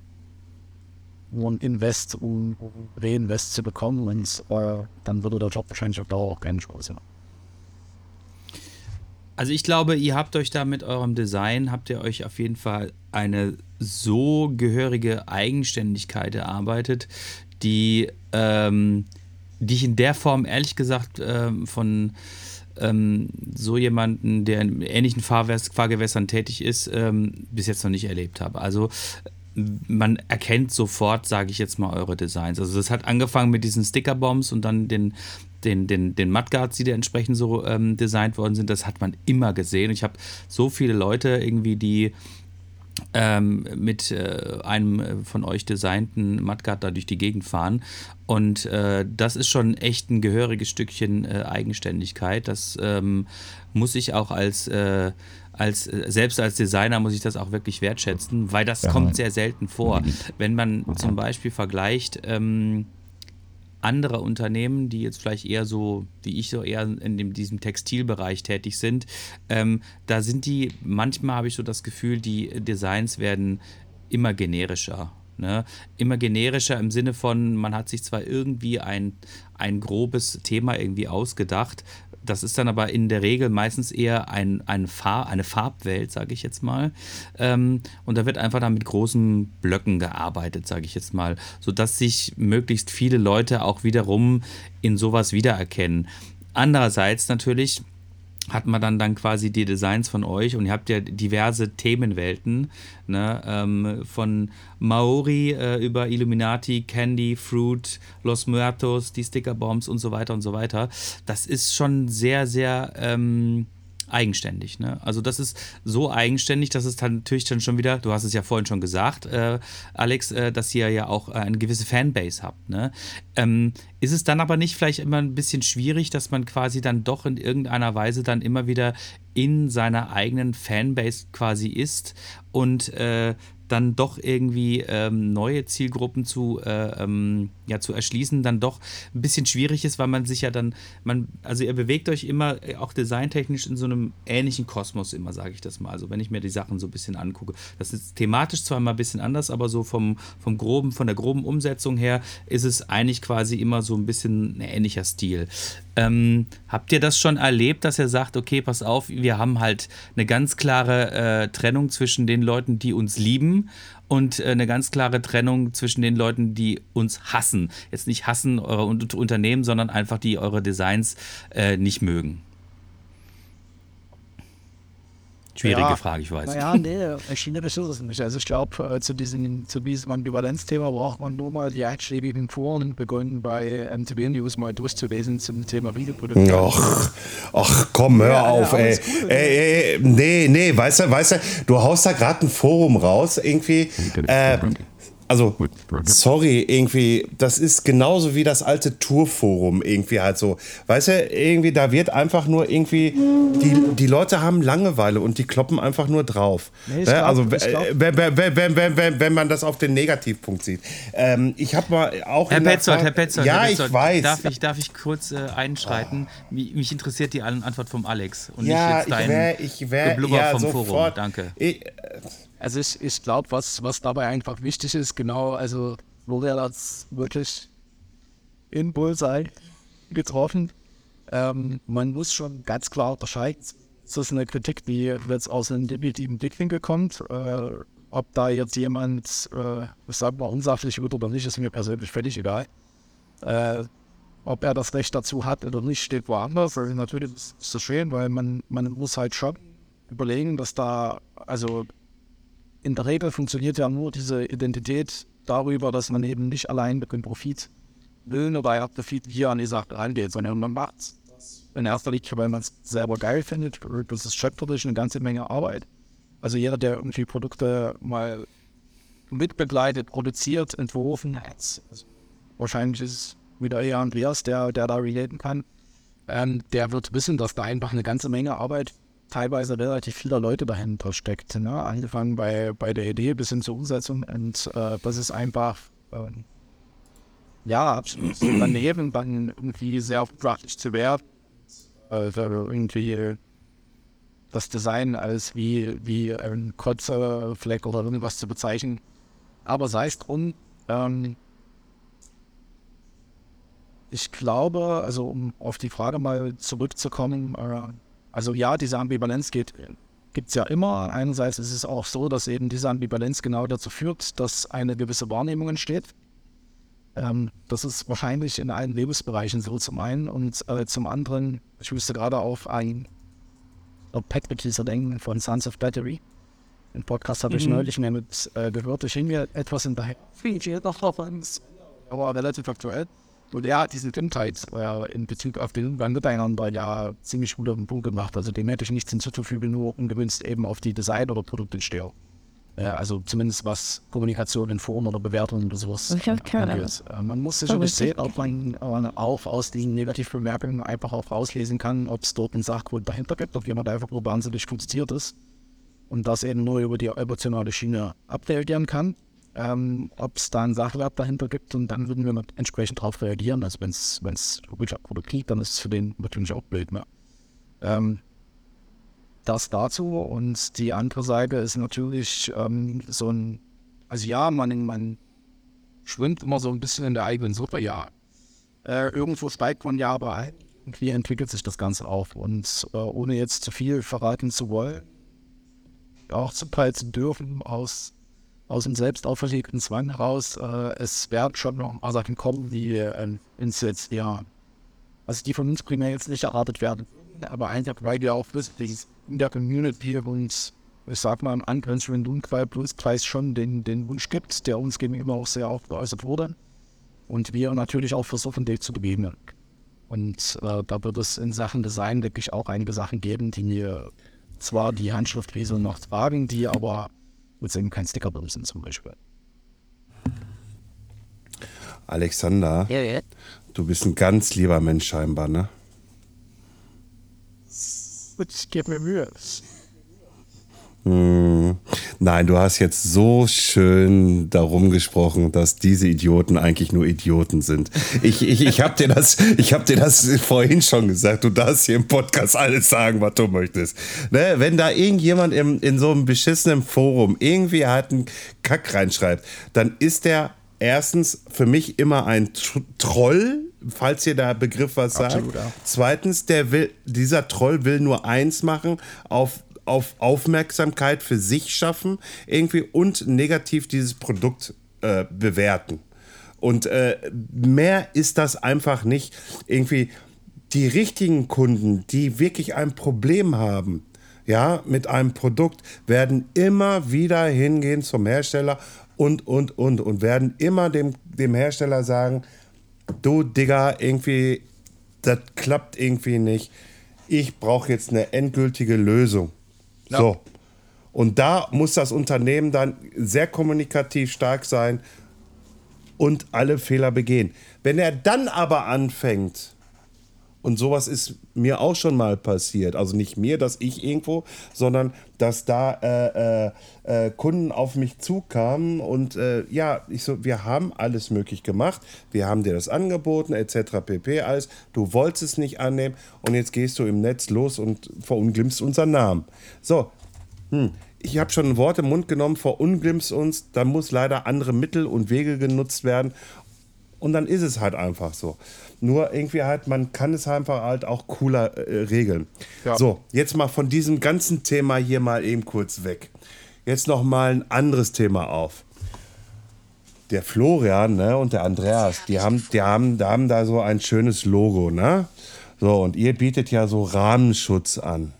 nur ein Invest, um, um Reinvest zu bekommen und äh, dann würde der Job wahrscheinlich auf Dauer auch keinen Spaß machen. Also ich glaube, ihr habt euch da mit eurem Design, habt ihr euch auf jeden Fall eine so gehörige Eigenständigkeit erarbeitet, die, ähm, die ich in der Form ehrlich gesagt ähm, von ähm, so jemanden, der in ähnlichen Fahrwäs Fahrgewässern tätig ist, ähm, bis jetzt noch nicht erlebt habe. Also man erkennt sofort, sage ich jetzt mal, eure Designs. Also das hat angefangen mit diesen Stickerbombs und dann den, den, den, den Mudguards, die da entsprechend so ähm, designt worden sind. Das hat man immer gesehen. Ich habe so viele Leute irgendwie, die ähm, mit äh, einem von euch designten Mudguard da durch die Gegend fahren. Und äh, das ist schon echt ein gehöriges Stückchen äh, Eigenständigkeit. Das ähm, muss ich auch als äh, als, äh, selbst als Designer muss ich das auch wirklich wertschätzen, weil das ja. kommt sehr selten vor. Wenn man zum Beispiel vergleicht, ähm, andere Unternehmen, die jetzt vielleicht eher so, wie ich so eher in dem, diesem Textilbereich tätig sind, ähm, da sind die, manchmal habe ich so das Gefühl, die Designs werden immer generischer. Ne? Immer generischer im Sinne von, man hat sich zwar irgendwie ein, ein grobes Thema irgendwie ausgedacht, das ist dann aber in der Regel meistens eher ein, ein Farb, eine Farbwelt, sage ich jetzt mal. Ähm, und da wird einfach dann mit großen Blöcken gearbeitet, sage ich jetzt mal, sodass sich möglichst viele Leute auch wiederum in sowas wiedererkennen. Andererseits natürlich hat man dann, dann quasi die Designs von euch und ihr habt ja diverse Themenwelten, ne, ähm, von Maori äh, über Illuminati, Candy, Fruit, Los Muertos, die Stickerbombs und so weiter und so weiter. Das ist schon sehr, sehr ähm, eigenständig. Ne? Also das ist so eigenständig, dass es dann natürlich dann schon wieder, du hast es ja vorhin schon gesagt, äh, Alex, äh, dass ihr ja auch äh, eine gewisse Fanbase habt. Ne? Ähm, ist es dann aber nicht vielleicht immer ein bisschen schwierig, dass man quasi dann doch in irgendeiner Weise dann immer wieder in seiner eigenen Fanbase quasi ist und äh, dann doch irgendwie ähm, neue Zielgruppen zu, äh, ähm, ja, zu erschließen, dann doch ein bisschen schwierig ist, weil man sich ja dann, man, also ihr bewegt euch immer äh, auch designtechnisch in so einem ähnlichen Kosmos immer, sage ich das mal. Also wenn ich mir die Sachen so ein bisschen angucke. Das ist thematisch zwar mal ein bisschen anders, aber so vom, vom groben, von der groben Umsetzung her ist es eigentlich quasi immer so ein bisschen ein ähnlicher Stil. Ähm, habt ihr das schon erlebt, dass ihr sagt, okay, pass auf, wir haben halt eine ganz klare äh, Trennung zwischen den Leuten, die uns lieben und äh, eine ganz klare Trennung zwischen den Leuten, die uns hassen. Jetzt nicht hassen eure Unternehmen, sondern einfach die eure Designs äh, nicht mögen. Schwierige ja, Frage, ich weiß. Naja, nee, China es nicht. Also ich glaube, äh, zu, diesem, zu diesem Ambivalenzthema braucht man nur mal die einschlägigen Foren, begonnen bei MTV News, mal durchzulesen zum Thema Videoproduktion. Ach, ach komm, hör ja, auf, ja, ey. Cool, ey, ey. Nee, nee, weißt du, weißt du, du haust da gerade ein Forum raus, irgendwie. Äh, also, sorry, irgendwie, das ist genauso wie das alte Tourforum irgendwie halt so. Weißt du, irgendwie, da wird einfach nur irgendwie, die, die Leute haben Langeweile und die kloppen einfach nur drauf. Nee, glaub, also, wenn, wenn, wenn, wenn, wenn, wenn man das auf den Negativpunkt sieht. Ähm, ich habe mal auch. Herr Petzold, Herr Petzold, ja, Herr Petzold, ich weiß. Darf ich, darf ich kurz äh, einschreiten? Oh. Mich interessiert die Antwort vom Alex und ja, nicht jetzt dein ich wär, ich wär, Geblubber ja, vom sofort. Forum. Danke. Ich, also ich, ich glaube, was, was dabei einfach wichtig ist, genau, also wurde er das wirklich in Bullseye getroffen. Ähm, man muss schon ganz klar unterscheiden. Das ist eine Kritik, die jetzt aus einem definitiven Blickwinkel kommt. Äh, ob da jetzt jemand, äh, ich sag mal, unsachlich wird oder nicht, ist mir persönlich völlig egal. Äh, ob er das Recht dazu hat oder nicht, steht woanders. Also natürlich ist das schön, weil man, man muss halt schon überlegen, dass da, also in der Regel funktioniert ja nur diese Identität darüber, dass man eben nicht allein mit dem Profit will oder er Profit hier an die Sache rangeht, sondern man macht es in erster Linie, weil man es selber geil findet. Das ist schöpferisch eine ganze Menge Arbeit. Also jeder, der irgendwie Produkte mal mitbegleitet, produziert, entworfen hat, also wahrscheinlich ist es wieder eher Andreas, der, der da relaten kann, ähm, der wird wissen, dass da einfach eine ganze Menge Arbeit, teilweise relativ vieler Leute dahinter steckt. Ne? Angefangen bei, bei der Idee bis hin zur Umsetzung. Und äh, das ist einfach, äh, ja, absolut daneben, dann irgendwie sehr praktisch zu werden. Also irgendwie das Design als wie, wie ein Kotzefleck oder irgendwas zu bezeichnen. Aber sei es drum, ähm, ich glaube, also um auf die Frage mal zurückzukommen, äh, also ja, diese Ambivalenz gibt es ja immer. Einerseits ist es auch so, dass eben diese Ambivalenz genau dazu führt, dass eine gewisse Wahrnehmung entsteht. Ähm, das ist wahrscheinlich in allen Lebensbereichen so zum einen und äh, zum anderen, ich müsste gerade auf ein Pack-Teaser denken von Sons of Battery. Den Podcast habe ich mhm. neulich mehr mit äh, gehört. Ich hing mir etwas hinterher. Aber relativ aktuell. Und er hat diese Kindheit äh, in Bezug auf den Umgang miteinander ja ziemlich gut auf den Punkt gemacht. Also dem hätte ich nichts hinzuzufügen, nur ungewünscht eben auf die Design- oder Produktentstehung. Äh, also zumindest was Kommunikation in Form oder Bewertung oder sowas angeht. Äh, man muss sicherlich sehen, ob man auch aus den Negativbemerkungen einfach auch rauslesen kann, ob es dort einen Sachgrund dahinter gibt, ob jemand einfach nur wahnsinnig frustriert ist und das eben nur über die emotionale Schiene abreagieren kann ähm, ob es da einen Sachwert dahinter gibt und dann würden wir entsprechend darauf reagieren. Also wenn es wirklich Produkt gibt, dann ist es für den natürlich auch blöd. Ne? Ähm, das dazu und die andere Seite ist natürlich ähm, so ein, also ja, man, man schwimmt immer so ein bisschen in der eigenen Suppe, ja. Äh, irgendwo steigt man ja aber ein. Wie entwickelt sich das Ganze auf? Und äh, ohne jetzt zu viel verraten zu wollen, auch zum Teil zu dürfen, aus aus dem selbst auferlegten Zwang heraus, äh, es werden schon noch ein paar Sachen kommen, die äh, ins jetzt ja, also die von uns primär jetzt nicht erwartet werden. Aber einfach, weil wir auch wissen, in der Community und ich sag mal im angrenzenden Dunkelblutkreis schon den, den Wunsch gibt, der uns gegenüber auch sehr oft geäußert wurde. Und wir natürlich auch versuchen, den zu begegnen. Und äh, da wird es in Sachen Design wirklich auch einige Sachen geben, die zwar die Handschrift Riesel noch tragen, die aber und eben kein Sticker drin sind zum Beispiel. Alexander, ja, ja. du bist ein ganz lieber Mensch scheinbar, ne? Ich gebe mir Mühe. Hm. Nein, du hast jetzt so schön darum gesprochen, dass diese Idioten eigentlich nur Idioten sind. Ich, ich, ich habe dir, das, hab dir das vorhin schon gesagt. Du darfst hier im Podcast alles sagen, was du möchtest. Ne? Wenn da irgendjemand im, in so einem beschissenen Forum irgendwie halt einen Kack reinschreibt, dann ist der erstens für mich immer ein Troll, falls ihr der Begriff was sagt. Absolut, ja. Zweitens, der will, dieser Troll will nur eins machen, auf auf Aufmerksamkeit für sich schaffen irgendwie und negativ dieses Produkt äh, bewerten. Und äh, mehr ist das einfach nicht. Irgendwie die richtigen Kunden, die wirklich ein Problem haben, ja, mit einem Produkt, werden immer wieder hingehen zum Hersteller und, und, und, und werden immer dem, dem Hersteller sagen, du Digga, irgendwie, das klappt irgendwie nicht. Ich brauche jetzt eine endgültige Lösung. Ja. So. Und da muss das Unternehmen dann sehr kommunikativ stark sein und alle Fehler begehen. Wenn er dann aber anfängt, und sowas ist mir auch schon mal passiert. Also nicht mir, dass ich irgendwo, sondern dass da äh, äh, äh, Kunden auf mich zukamen und äh, ja, ich so, wir haben alles möglich gemacht. Wir haben dir das angeboten, etc. pp. Alles. Du wolltest es nicht annehmen und jetzt gehst du im Netz los und verunglimpst unseren Namen. So, hm, ich habe schon ein Wort im Mund genommen, verunglimpst uns, da muss leider andere Mittel und Wege genutzt werden. Und dann ist es halt einfach so. Nur irgendwie halt, man kann es einfach halt auch cooler äh, regeln. Ja. So, jetzt mal von diesem ganzen Thema hier mal eben kurz weg. Jetzt noch mal ein anderes Thema auf. Der Florian ne, und der Andreas, die haben, die haben, die haben da so ein schönes Logo, ne? So, und ihr bietet ja so Rahmenschutz an.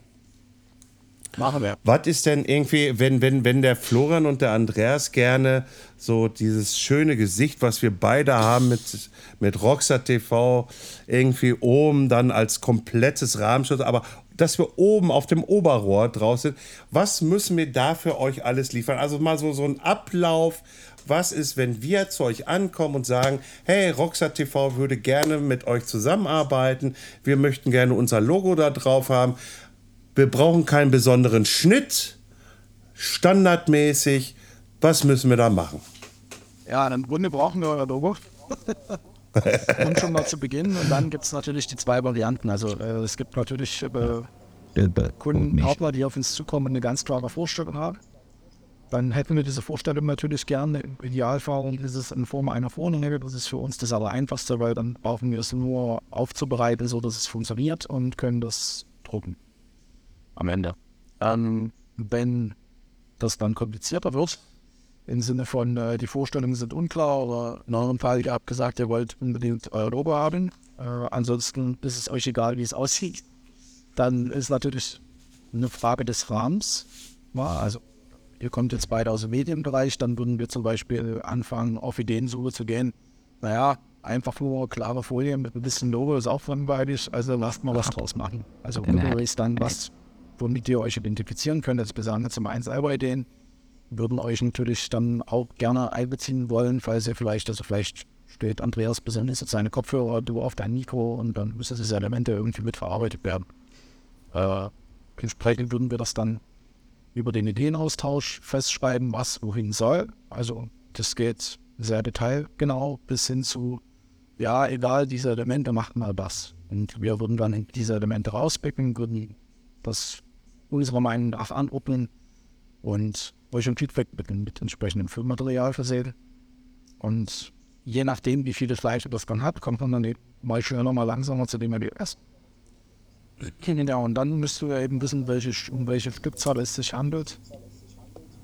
Machen wir. Was ist denn irgendwie, wenn, wenn, wenn der Florian und der Andreas gerne so dieses schöne Gesicht, was wir beide haben mit, mit Rockstar TV, irgendwie oben dann als komplettes Rahmenschutz, aber dass wir oben auf dem Oberrohr draußen sind. Was müssen wir da für euch alles liefern? Also mal so, so ein Ablauf. Was ist, wenn wir zu euch ankommen und sagen, hey, Rockstar TV würde gerne mit euch zusammenarbeiten. Wir möchten gerne unser Logo da drauf haben. Wir brauchen keinen besonderen Schnitt. Standardmäßig. Was müssen wir da machen? Ja, im Grunde brauchen wir euer Logo. und schon mal zu Beginn. Und dann gibt es natürlich die zwei Varianten. Also äh, es gibt natürlich äh, Kunden, Partner, die auf uns zukommen und eine ganz klare Vorstellung haben. Dann hätten wir diese Vorstellung natürlich gerne. Im Idealfall ist es in Form einer Vorlage. Das ist für uns das Allereinfachste, weil dann brauchen wir es nur aufzubereiten, so dass es funktioniert und können das drucken. Am Ende. Ähm, wenn das dann komplizierter wird, im Sinne von, äh, die Vorstellungen sind unklar oder in eurem Fall, ihr habt gesagt, ihr wollt unbedingt euer Logo haben. Äh, ansonsten ist es euch egal, wie es aussieht. Dann ist natürlich eine Frage des Rahmens. Also ihr kommt jetzt beide aus dem Medienbereich, dann würden wir zum Beispiel anfangen, auf Ideensuche zu gehen. Naja, einfach nur klare Folien mit ein bisschen Logo ist auch langweilig, also lasst mal was draus machen. Also Giveaway ist dann was, womit ihr euch identifizieren könnt. Also wir zum einen selber Ideen, würden euch natürlich dann auch gerne einbeziehen wollen, falls ihr vielleicht, also vielleicht steht Andreas besonders jetzt seine Kopfhörer, du auf dein Mikro und dann müssen diese Elemente irgendwie mitverarbeitet werden. Äh, entsprechend würden wir das dann über den Ideenaustausch festschreiben, was wohin soll. Also das geht sehr detailgenau bis hin zu, ja, egal, diese Elemente macht mal was. Und wir würden dann diese Elemente rauspicken, würden das unserer Meinung nach anordnen und euch ein Feedback mit, mit entsprechendem Filmmaterial versehen. Und je nachdem, wie viele Fleisch das dann hat, kommt man dann mal schneller, mal langsamer zu dem Ergebnis. Ja, und dann müsst ihr eben wissen, welche, um welche Stückzahl es sich handelt.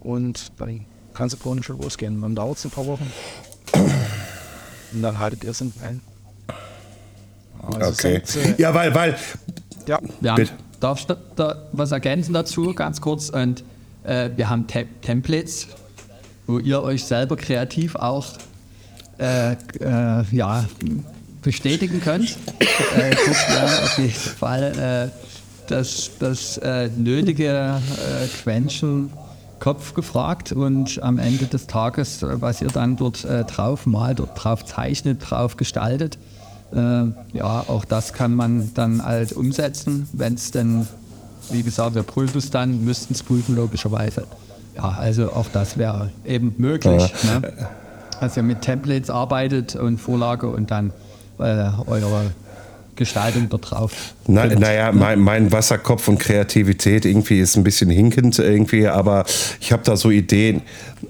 Und dann kann es vorhin schon losgehen. Dann dauert es ein paar Wochen. Und dann haltet ihr es in ein. Also okay. Sind, äh, ja, weil, weil. Ja, ja darf ich da, was ergänzen dazu, ganz kurz? Und äh, wir haben Te Templates, wo ihr euch selber kreativ auch äh, äh, ja, bestätigen könnt. äh, guckt ja auf jeden Fall das, das äh, nötige äh, Quenchen Kopf gefragt und am Ende des Tages, was ihr dann dort drauf malt, dort drauf zeichnet, drauf gestaltet. Äh, ja, auch das kann man dann halt umsetzen, wenn es denn, wie gesagt, wir prüfen es dann, müssten es prüfen logischerweise. Ja, also auch das wäre eben möglich. Ja. Ne? Dass ihr mit Templates arbeitet und Vorlage und dann äh, eure Gestaltung da drauf. Na, naja, mein, mein, Wasserkopf und Kreativität irgendwie ist ein bisschen hinkend irgendwie, aber ich habe da so Ideen.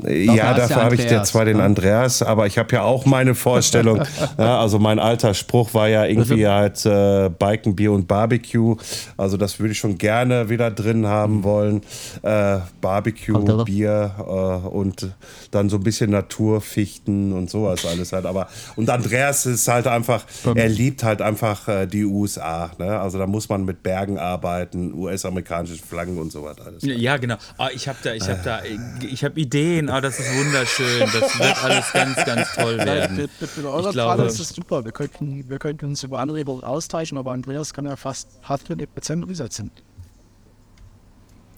Doch, ja, dafür habe ich ja zwar den Andreas, aber ich habe ja auch meine Vorstellung. ja, also mein alter Spruch war ja irgendwie halt äh, Biken, Bier und Barbecue. Also das würde ich schon gerne wieder drin haben wollen. Äh, Barbecue, Bier äh, und dann so ein bisschen Natur, Fichten und sowas alles halt. Aber und Andreas ist halt einfach, er liebt halt einfach äh, die USA. Ne? Also da muss man mit Bergen arbeiten, US-amerikanische Flaggen und so weiter. Alles ja, genau. Oh, ich habe da, ich habe da, ich habe Ideen. Oh, das ist wunderschön. Das wird alles ganz, ganz toll werden. Mit, mit, mit eurer ich glaube, ist das super. Wir könnten, wir könnten uns über andere austauschen, aber Andreas kann ja fast hart in Prozent umsetzen.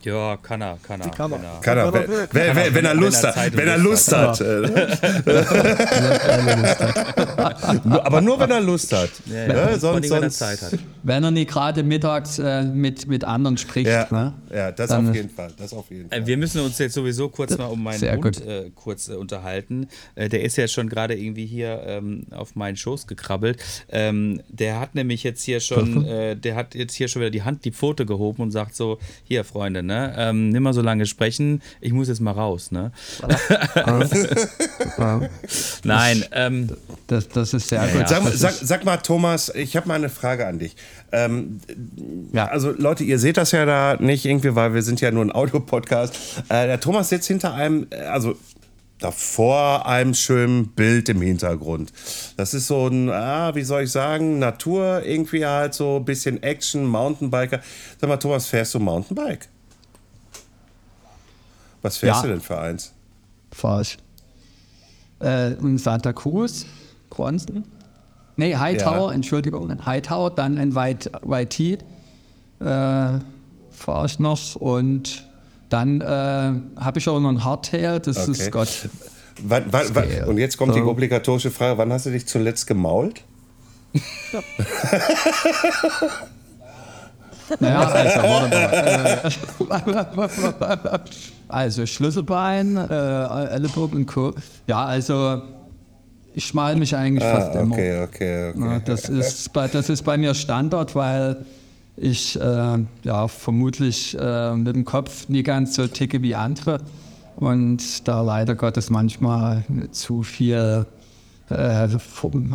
Ja, kann er, kann er. Kann er, kann er. Wenn, wenn, wenn, wenn, er Lust hat. Wenn er Lust hat. Aber nur, wenn er Lust hat. Ja, ja. Ja, sonst, wenn er Zeit hat. Wenn er nicht gerade mittags äh, mit, mit anderen spricht. Ja, ne? ja das Dann, auf jeden Fall. Das auf jeden Fall. Wir müssen uns jetzt sowieso kurz mal um meinen Hund äh, kurz äh, unterhalten. Äh, der ist ja schon gerade irgendwie hier ähm, auf meinen Schoß gekrabbelt. Ähm, der hat nämlich jetzt hier schon, äh, der hat jetzt hier schon wieder die Hand, die Pfote gehoben und sagt so, hier Freunde, ne? Ne? Ähm, nimm mal so lange sprechen, ich muss jetzt mal raus, ne? Nein, ähm, das, das ist sehr gut. Sag, sag, sag, mal, Thomas, ich habe mal eine Frage an dich. Ähm, ja. Also Leute, ihr seht das ja da nicht irgendwie, weil wir sind ja nur ein Audio-Podcast. Äh, der Thomas sitzt hinter einem, äh, also davor einem schönen Bild im Hintergrund. Das ist so ein, ah, wie soll ich sagen, Natur, irgendwie halt so ein bisschen Action, Mountainbiker. Sag mal, Thomas, fährst du Mountainbike? Was fährst ja. du denn für eins? Fahr ich. Äh, in Santa Cruz, Bronzen. Nee, Hightower, ja. Entschuldigung, Hightower, dann ein White, White äh, fahre ich noch und dann äh, habe ich auch noch ein Hardtail, das Okay. ist Gott. Wann, wann, wann, und jetzt kommt die So. obligatorische Frage: Wann hast du dich zuletzt gemault? Naja, also, warte mal. Äh, also Schlüsselbein, äh, Ellenbogen und Co. Ja, also ich schmal mich eigentlich fast Ah, immer. okay, okay, okay. Ja, das, ist bei, das ist bei mir Standard, weil ich äh, ja, vermutlich äh, mit dem Kopf nie ganz so ticke wie andere und da leider Gottes manchmal zu viel äh,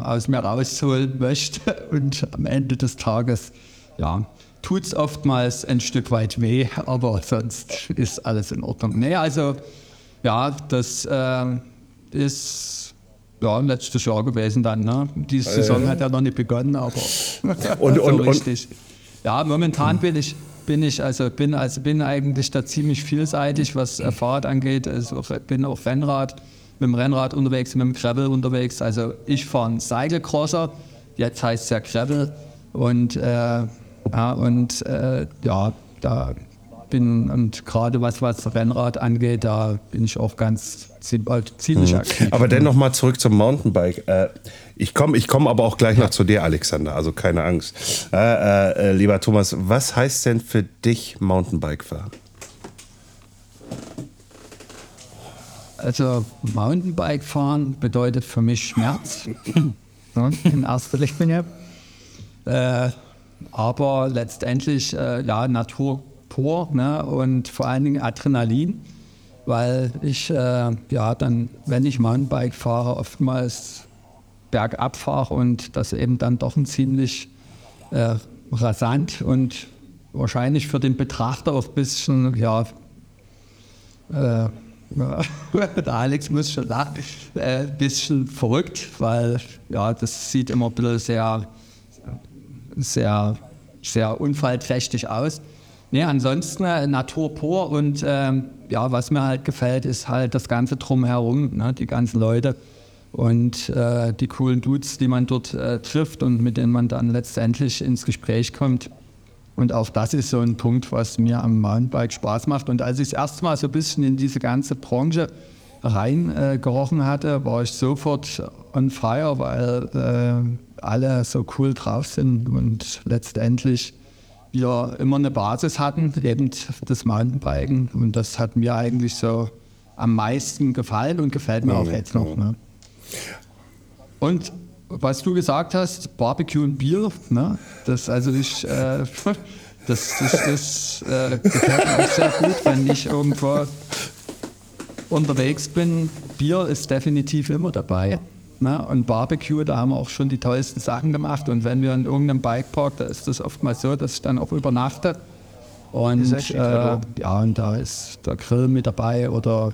aus mir rausholen möchte und am Ende des Tages ja, tut es oftmals ein Stück weit weh, aber sonst ist alles in Ordnung. Nee, also ja, das äh, ist ja, letztes Jahr gewesen dann. Ne? Die Saison hat ja noch nicht begonnen, aber Und- so und- und- richtig. Ja, momentan bin ich bin ich also bin also bin eigentlich da ziemlich vielseitig, was äh, Fahrrad angeht. Also bin auf Rennrad, mit dem Rennrad unterwegs, mit dem Gravel unterwegs. Also ich fahre einen Cyclecrosser, jetzt heißt es ja Gravel und äh, ja und äh, ja da bin und gerade was was Rennrad angeht, da bin ich auch ganz zie- äh, ziemlich aktiv. Aber dennoch mal zurück zum Mountainbike. Äh, ich komme ich komm aber auch gleich noch zu dir, Alexander, also keine Angst. Äh, äh, äh, lieber Thomas, was heißt denn für dich Mountainbike fahren? Also Mountainbike fahren bedeutet für mich Schmerz ne, in erster Linie. Aber letztendlich äh, ja Natur pur ne, und vor allen Dingen Adrenalin, weil ich äh, ja dann, wenn ich Mountainbike fahre, oftmals bergab fahre und das eben dann doch ein ziemlich äh, rasant und wahrscheinlich für den Betrachter auch ein bisschen ja äh, der Alex muss schon lachen. Äh, bisschen verrückt, weil ja, das sieht immer ein bisschen sehr, sehr, sehr unfallträchtig aus. Nee, ansonsten äh, Natur pur und ähm, ja, was mir halt gefällt, ist halt das Ganze drumherum, ne, die ganzen Leute und äh, die coolen Dudes, die man dort äh, trifft und mit denen man dann letztendlich ins Gespräch kommt. Und auch das ist so ein Punkt, was mir am Mountainbike Spaß macht. Und als ich das erste Mal so ein bisschen in diese ganze Branche reingerochen äh, hatte, war ich sofort on fire, weil äh, alle so cool drauf sind und letztendlich wir immer eine Basis hatten, eben das Mountainbiken. Und das hat mir eigentlich so am meisten gefallen und gefällt mir auch jetzt noch. Ne? Und was du gesagt hast, Barbecue und Bier, ne? das also ich, äh, das, das, das äh, gefällt mir auch sehr gut, wenn ich irgendwo unterwegs bin. Bier ist definitiv immer dabei. Ne? Und Barbecue, da haben wir auch schon die tollsten Sachen gemacht. Und wenn wir in irgendeinem Bikepark, da ist das oftmals so, dass ich dann auch übernachte. Und äh, ja, und da ist der Grill mit dabei oder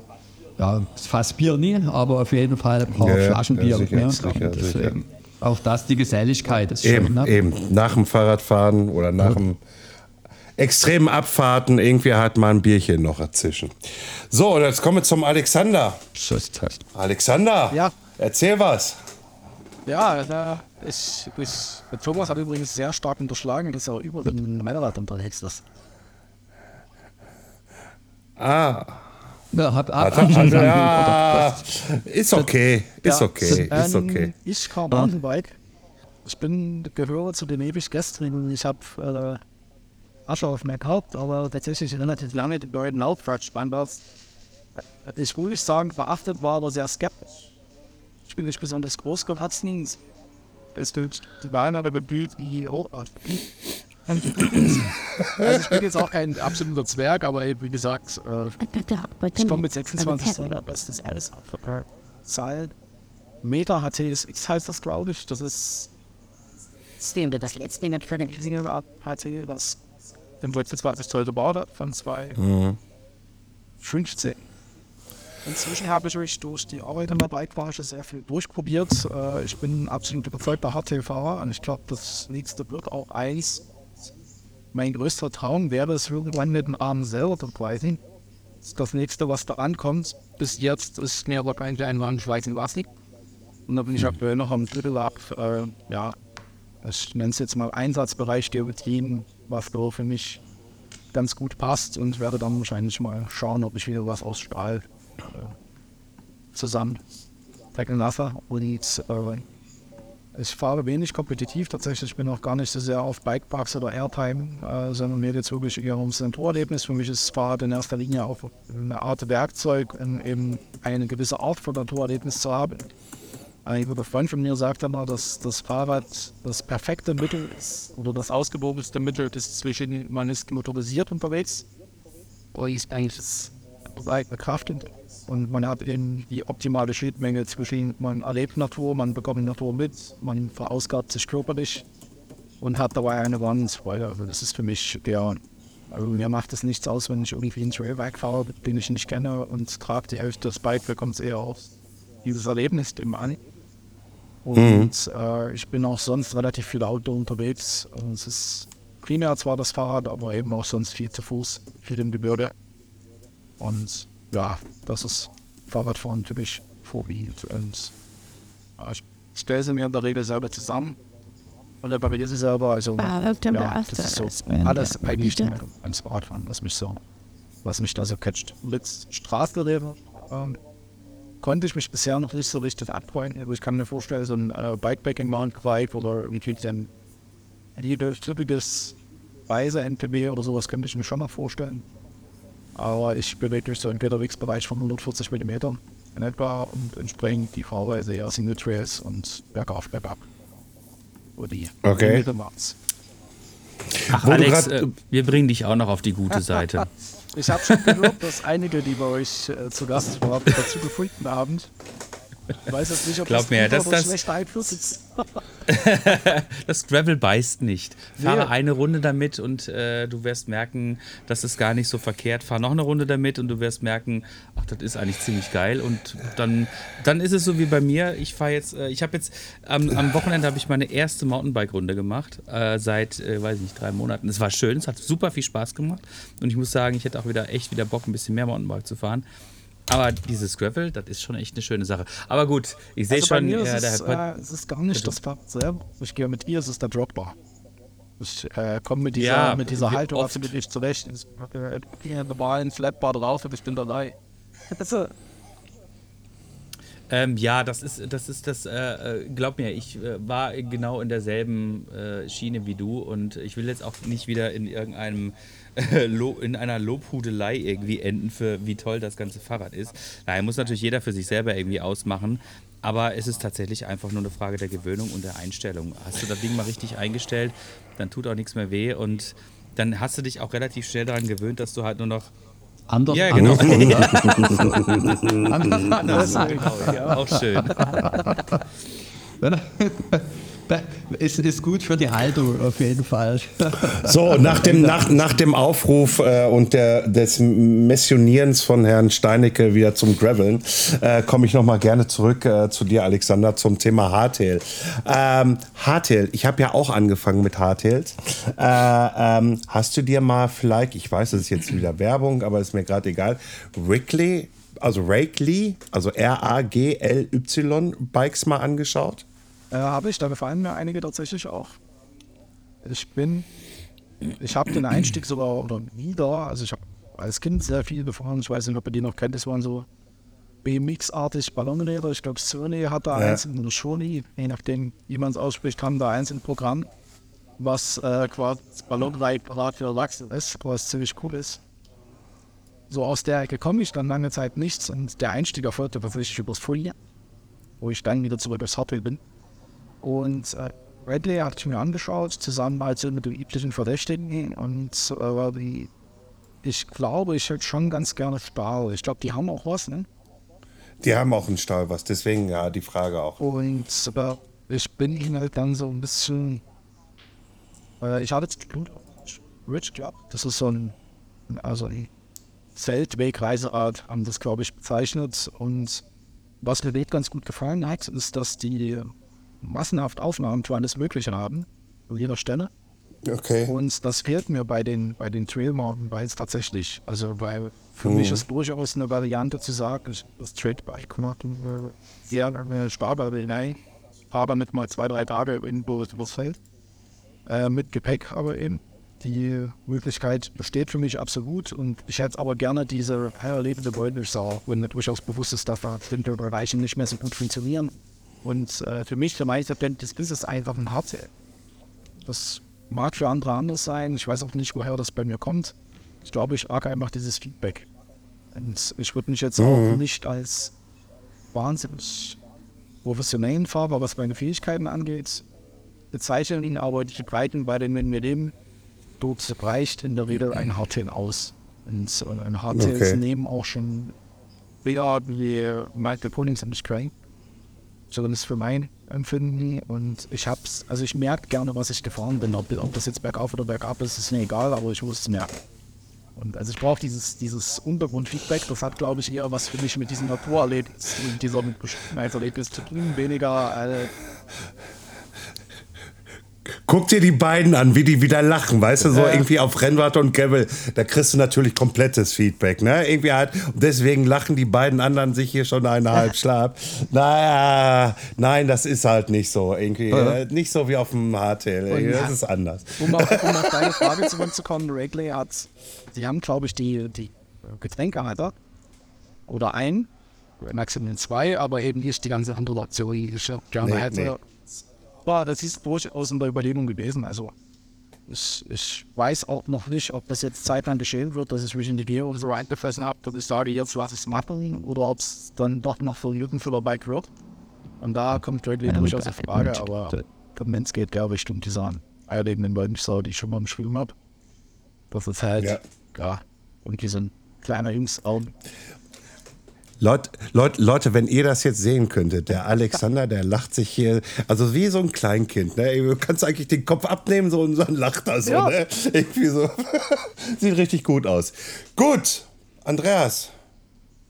ja, fast Bier nie, aber auf jeden Fall ein paar Ja, ja, Flaschen Bier. ja, sicher, ne? sicher, Auch das, die Geselligkeit ist Eben, schön. Ne? eben. Nach dem Fahrradfahren oder nach dem extremen Abfahrten irgendwie halt mal ein Bierchen noch erzischen. So, und jetzt kommen wir zum Alexander. Ist. Alexander, Ja. erzähl was. Ja, da ich, ich, der Thomas hat übrigens sehr stark unterschlagen, dass er über den Männerrad unterwegs ist. Ah, Ja, hab, hab, hat, hat, ja, ist okay, ist Ja, okay, ist ähm, okay. Ich fahre Mountainbike. Ich bin, gehöre zu den ewig Gestrigen. Ich habe äh, Asche auf mir gehabt, aber tatsächlich relativ lange den neuen Laufradspanners. Ich nicht sagen, verachtet war, aber sehr skeptisch. Ich bin nicht besonders groß gewachsen. Es gibt Beine bemüht wie Hochart. Also ich bin jetzt auch kein absoluter Zwerg, aber wie gesagt, äh, ich komme mit 26 Zoll, das alles zahlt. Meta HTSX heißt das, glaube ich. Das ist Stimmt, das letzte in der Training. Riesige HT, das im Wechsel 20 Zoll gebaut hat, von 2 15. Inzwischen habe ich mich durch die Arbeit in der Bikebranche sehr viel durchprobiert. Äh, Ich bin absolut überzeugter HT-Fahrer und ich glaube, das nächste wird auch eins. Mein größter Traum wäre es, irgendwann mit dem Arm selber zu reisen. Das nächste, was da ankommt. Bis jetzt ist mir aber kein Einwand, ich weiß nicht was liegt. Und da bin ich aktuell noch am Drittel ab, äh, ja, ich nenne es jetzt mal Einsatzbereich der Betrieben was so für mich ganz gut passt und werde dann wahrscheinlich mal schauen, ob ich wieder was aus Stahl äh, zusammen decken lasse. Und äh, ich fahre wenig kompetitiv tatsächlich. Ich bin auch gar nicht so sehr auf Bikeparks oder Airtime, äh, sondern mir jetzt wirklich eher ums Naturerlebnis. Für mich ist Fahrrad in erster Linie auch eine Art Werkzeug, um eben eine gewisse Art von Naturerlebnis zu haben. Ein guter Freund von mir sagt immer, dass das Fahrrad das perfekte Mittel ist oder das ausgewogenste Mittel ist zwischen, man ist motorisiert unterwegs oder ist eigentlich Kraft und man hat eben die optimale Schnittmenge zwischen, man erlebt Natur, man bekommt Natur mit, man verausgabt sich körperlich und hat dabei eine Wahnsinnsfreude. Also das ist für mich der, also mir macht es nichts aus, wenn ich irgendwie einen Trailbike fahre, den ich nicht kenne und trage die Hälfte des Bike, bekommt es eher aus dieses Erlebnis dem an. Und äh, ich bin auch sonst relativ viel Auto unterwegs. Und es ist primär zwar das Fahrrad, aber eben auch sonst viel zu Fuß, viel im Gebirge. Und ja, das ist Fahrradfahren typisch vorwiegend. Und ja, ich stelle sie mir in der Regel selber zusammen und repariere sie selber. Also ja, das ist so alles eigentlich ans Fahrradfahren, was mich so, was mich da so catcht. Mit Straßenleben ähm, konnte ich mich bisher noch nicht so richtig abfreunden. Aber ich kann mir vorstellen, so ein äh, Bikepacking Mountainbike oder irgendwie ein typisches Reise-NTB oder sowas könnte ich mir schon mal vorstellen. Aber ich bewege mich so im Unterwegsbereich von 140 mm in etwa und entsprechend die Fahrweise eher Single Trails und bergauf, bergab. Oder die Okay. Ach, Wo du Alex, grad- äh, wir bringen dich auch noch auf die gute Seite. Ich habe schon gehört, dass einige, die bei euch äh, zu Gast waren, dazu gefunden haben. Ich weiß jetzt nicht, ob Glaub das mir, oder das- schlecht Einfluss ist. Das Gravel beißt nicht. Fahre Nee. eine Runde damit und äh, du wirst merken, das ist gar nicht so verkehrt. Fahr noch eine Runde damit und du wirst merken, ach, das ist eigentlich ziemlich geil. Und dann, dann ist es so wie bei mir. Ich fahre jetzt, äh, ich habe jetzt am, am Wochenende habe ich meine erste Mountainbike-Runde gemacht äh, seit, äh, weiß ich nicht, drei Monaten. Es war schön, es hat super viel Spaß gemacht und ich muss sagen, ich hätte auch wieder echt wieder Bock, ein bisschen mehr Mountainbike zu fahren. Aber dieses Gravel, das ist schon echt eine schöne Sache. Aber gut, ich sehe Also bei schon, mir ja, ist äh, es ist gar nicht das Fahrrad selber. Ich gehe mit ihr, es ist der Dropbar. Ich äh, komme mit dieser, Ja, mit dieser Haltung absolut nicht zurecht. Ich habe hier einen normalen Flatbar drauf und ich bin dabei. Also, Ähm, ja, das ist das, ist das äh, äh, glaub mir, ich äh, war genau in derselben äh, Schiene wie du und ich will jetzt auch nicht wieder in irgendeinem äh, in einer Lobhudelei irgendwie enden für wie toll das ganze Fahrrad ist. Daher muss natürlich jeder für sich selber irgendwie ausmachen. Aber es ist tatsächlich einfach nur eine Frage der Gewöhnung und der Einstellung. Hast du das Ding mal richtig eingestellt, dann tut auch nichts mehr weh und dann hast du dich auch relativ schnell daran gewöhnt, dass du halt nur noch. Anders, Ja, genau. anders, ja, auch schön. ist, ist gut für die Haltung auf jeden Fall. So, nach dem, nach, nach dem Aufruf äh, und der, des Missionierens von Herrn Steinecke wieder zum Graveln, äh, komme ich nochmal gerne zurück äh, zu dir, Alexander, zum Thema Hardtail. Ähm, Hardtail, ich habe ja auch angefangen mit Hardtails. Äh, ähm, hast du dir mal vielleicht, ich weiß, das ist jetzt wieder Werbung, aber ist mir gerade egal, Rickley, also Rakeley, also R-A-G-L-Y Bikes mal angeschaut? Äh, habe ich, da gefallen mir einige tatsächlich auch. Ich bin, ich habe den Einstieg sogar oder wieder, also ich habe als Kind sehr viel gefahren, ich weiß nicht, ob ihr die noch kennt, das waren so BMX-artig Ballonräder, ich glaube Sony hat da Ja. eins, oder Sony, je nachdem, wie man es ausspricht, haben da eins im Programm, was äh, quasi Ballonrad für Erwachsene ist, was ziemlich cool ist. So aus der Ecke komme ich dann lange Zeit nichts und der Einstieg erfolgte tatsächlich übers Folie, wo ich dann wieder zurück aufs Hardware bin. Und äh, Redley hatte ich mir angeschaut, zusammen mit dem üblichen Verdächtigen. Und äh, die, ich glaube, ich hätte schon ganz gerne Stahl. Ich glaube, die haben auch was, ne? Die haben auch einen Stall was, deswegen ja die Frage auch. Und äh, ich bin ihnen halt dann so ein bisschen. Äh, ich hatte jetzt Rich Club, das ist so ein, also ein Zeltwegreiserad, haben das, glaube ich, bezeichnet. Und was mir ganz gut gefallen hat, ist, dass die massenhaft Aufnahmen für alles Mögliche haben, an jeder Stelle. Okay. Und das fehlt mir bei den, bei den Trail Mountainbikes tatsächlich. Also, weil für mich ist durchaus eine Variante zu sagen, ich das Trailbike gemacht und äh, eher eine Sparbarelei, aber mit mal zwei, drei Tage in fällt. Äh, mit Gepäck aber eben. die Möglichkeit besteht für mich absolut und ich hätte aber gerne diese erlebende Wollmilchsau, wo mir durchaus bewusst ist, dass da bestimmte Bereiche nicht mehr so gut funktionieren. Und äh, für mich, der meiste das ist es einfach ein Hardtail. Das mag für andere anders sein. Ich weiß auch nicht, woher das bei mir kommt. Ich glaube, ich mag einfach dieses Feedback. Und ich würde mich jetzt auch nicht als wahnsinnig professionellen Fahrer, was meine Fähigkeiten angeht, bezeichnen, aber die Breiten bei den wir leben, dort reicht in der Regel ein Hardtail aus. Und äh, ein Hardtail Okay. ist neben auch schon wieder wie Michael Ponings und Crank. Zumindest für mein Empfinden. Und ich hab's, also ich merke gerne, was ich gefahren bin. Ob, ob das jetzt bergauf oder bergab ist, ist mir egal, aber ich muss es merken. Und also ich brauche dieses, dieses Untergrundfeedback, das hat glaube ich eher was für mich mit diesem Naturerlebnis und dieser mit Bestimmtheitserlebnis zu tun, weniger äh, Guck dir die beiden an, wie die wieder lachen, weißt du, so irgendwie auf Rennrad und Gravel, da kriegst du natürlich komplettes Feedback, ne? Irgendwie halt, und deswegen lachen die beiden anderen sich hier schon eineinhalb Schlaf. Naja, nein, das ist halt nicht so, irgendwie, äh, nicht so wie auf dem Hardtail, irgendwie, das ist anders. Um auf, um auf deine Frage zurückzukommen, Wrigley hat, die haben, glaube ich, die, die Getränkehalter oder ein, maximum zwei, aber eben nicht die ganze andere Option, die ich gerne Nee, hätte. nee. Aber das ist durchaus in der Überlegung gewesen. Also ich, ich weiß auch noch nicht, ob das jetzt zeitlang geschehen wird, dass ich mich in die Gear so reingefressen habe, dass ich sage, jetzt lass ich es machen, oder ob es dann doch noch für Lückenfüller Bike wird. Und da kommt Wrigley durchaus in Frage, aber der Mensch geht, glaube ich, um diese eierlegenden Wollmilchsau, die ich schon mal beschrieben habe. Das ist halt, Ja. ja, irgendwie so ein kleiner Jungsraum. Leute, Leute, Leute, wenn ihr das jetzt sehen könntet, der Alexander, der lacht sich hier, also wie so ein Kleinkind, ne? Du kannst eigentlich den Kopf abnehmen so, und dann lacht er so, Ja. ne? Irgendwie so. Sieht richtig gut aus. Gut, Andreas,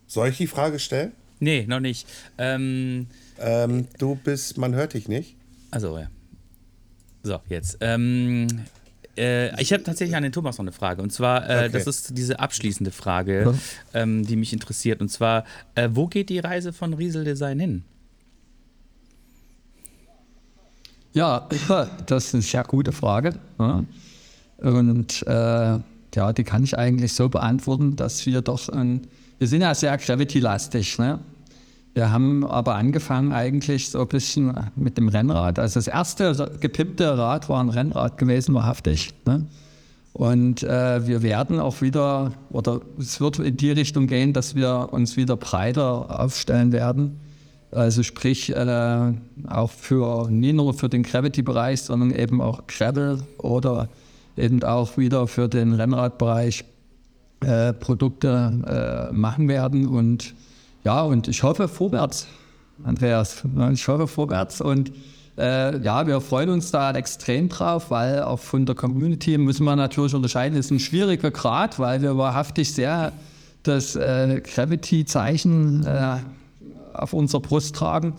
soll ich die Frage stellen? Nee, noch nicht. Ähm, Ähm, du bist, man hört dich nicht. also, ja. So, jetzt. Ähm, äh, ich habe tatsächlich an den Thomas noch eine Frage. Und zwar, äh, Okay. das ist diese abschließende Frage, ähm, die mich interessiert. Und zwar, äh, wo geht die Reise von Riesel Design hin? Ja, das ist eine sehr gute Frage. Ja. Und äh, ja, die kann ich eigentlich so beantworten, dass wir doch, ein, wir sind ja sehr Gravity-lastig. Ne? Wir haben aber angefangen eigentlich so ein bisschen mit dem Rennrad. Also das erste gepimpte Rad war ein Rennrad gewesen, wahrhaftig. Ne? Und äh, wir werden auch wieder, oder es wird in die Richtung gehen, dass wir uns wieder breiter aufstellen werden. Also sprich, äh, auch für, nicht nur für den Gravity-Bereich, sondern eben auch Gravel oder eben auch wieder für den Rennradbereich äh, Produkte äh, machen werden. Und ja, und ich hoffe vorwärts, Andreas. Ich hoffe vorwärts und äh, ja, wir freuen uns da extrem drauf, weil auch von der Community müssen wir natürlich unterscheiden, ist ein schwieriger Grad, weil wir wahrhaftig sehr das äh, Gravity-Zeichen äh, auf unserer Brust tragen.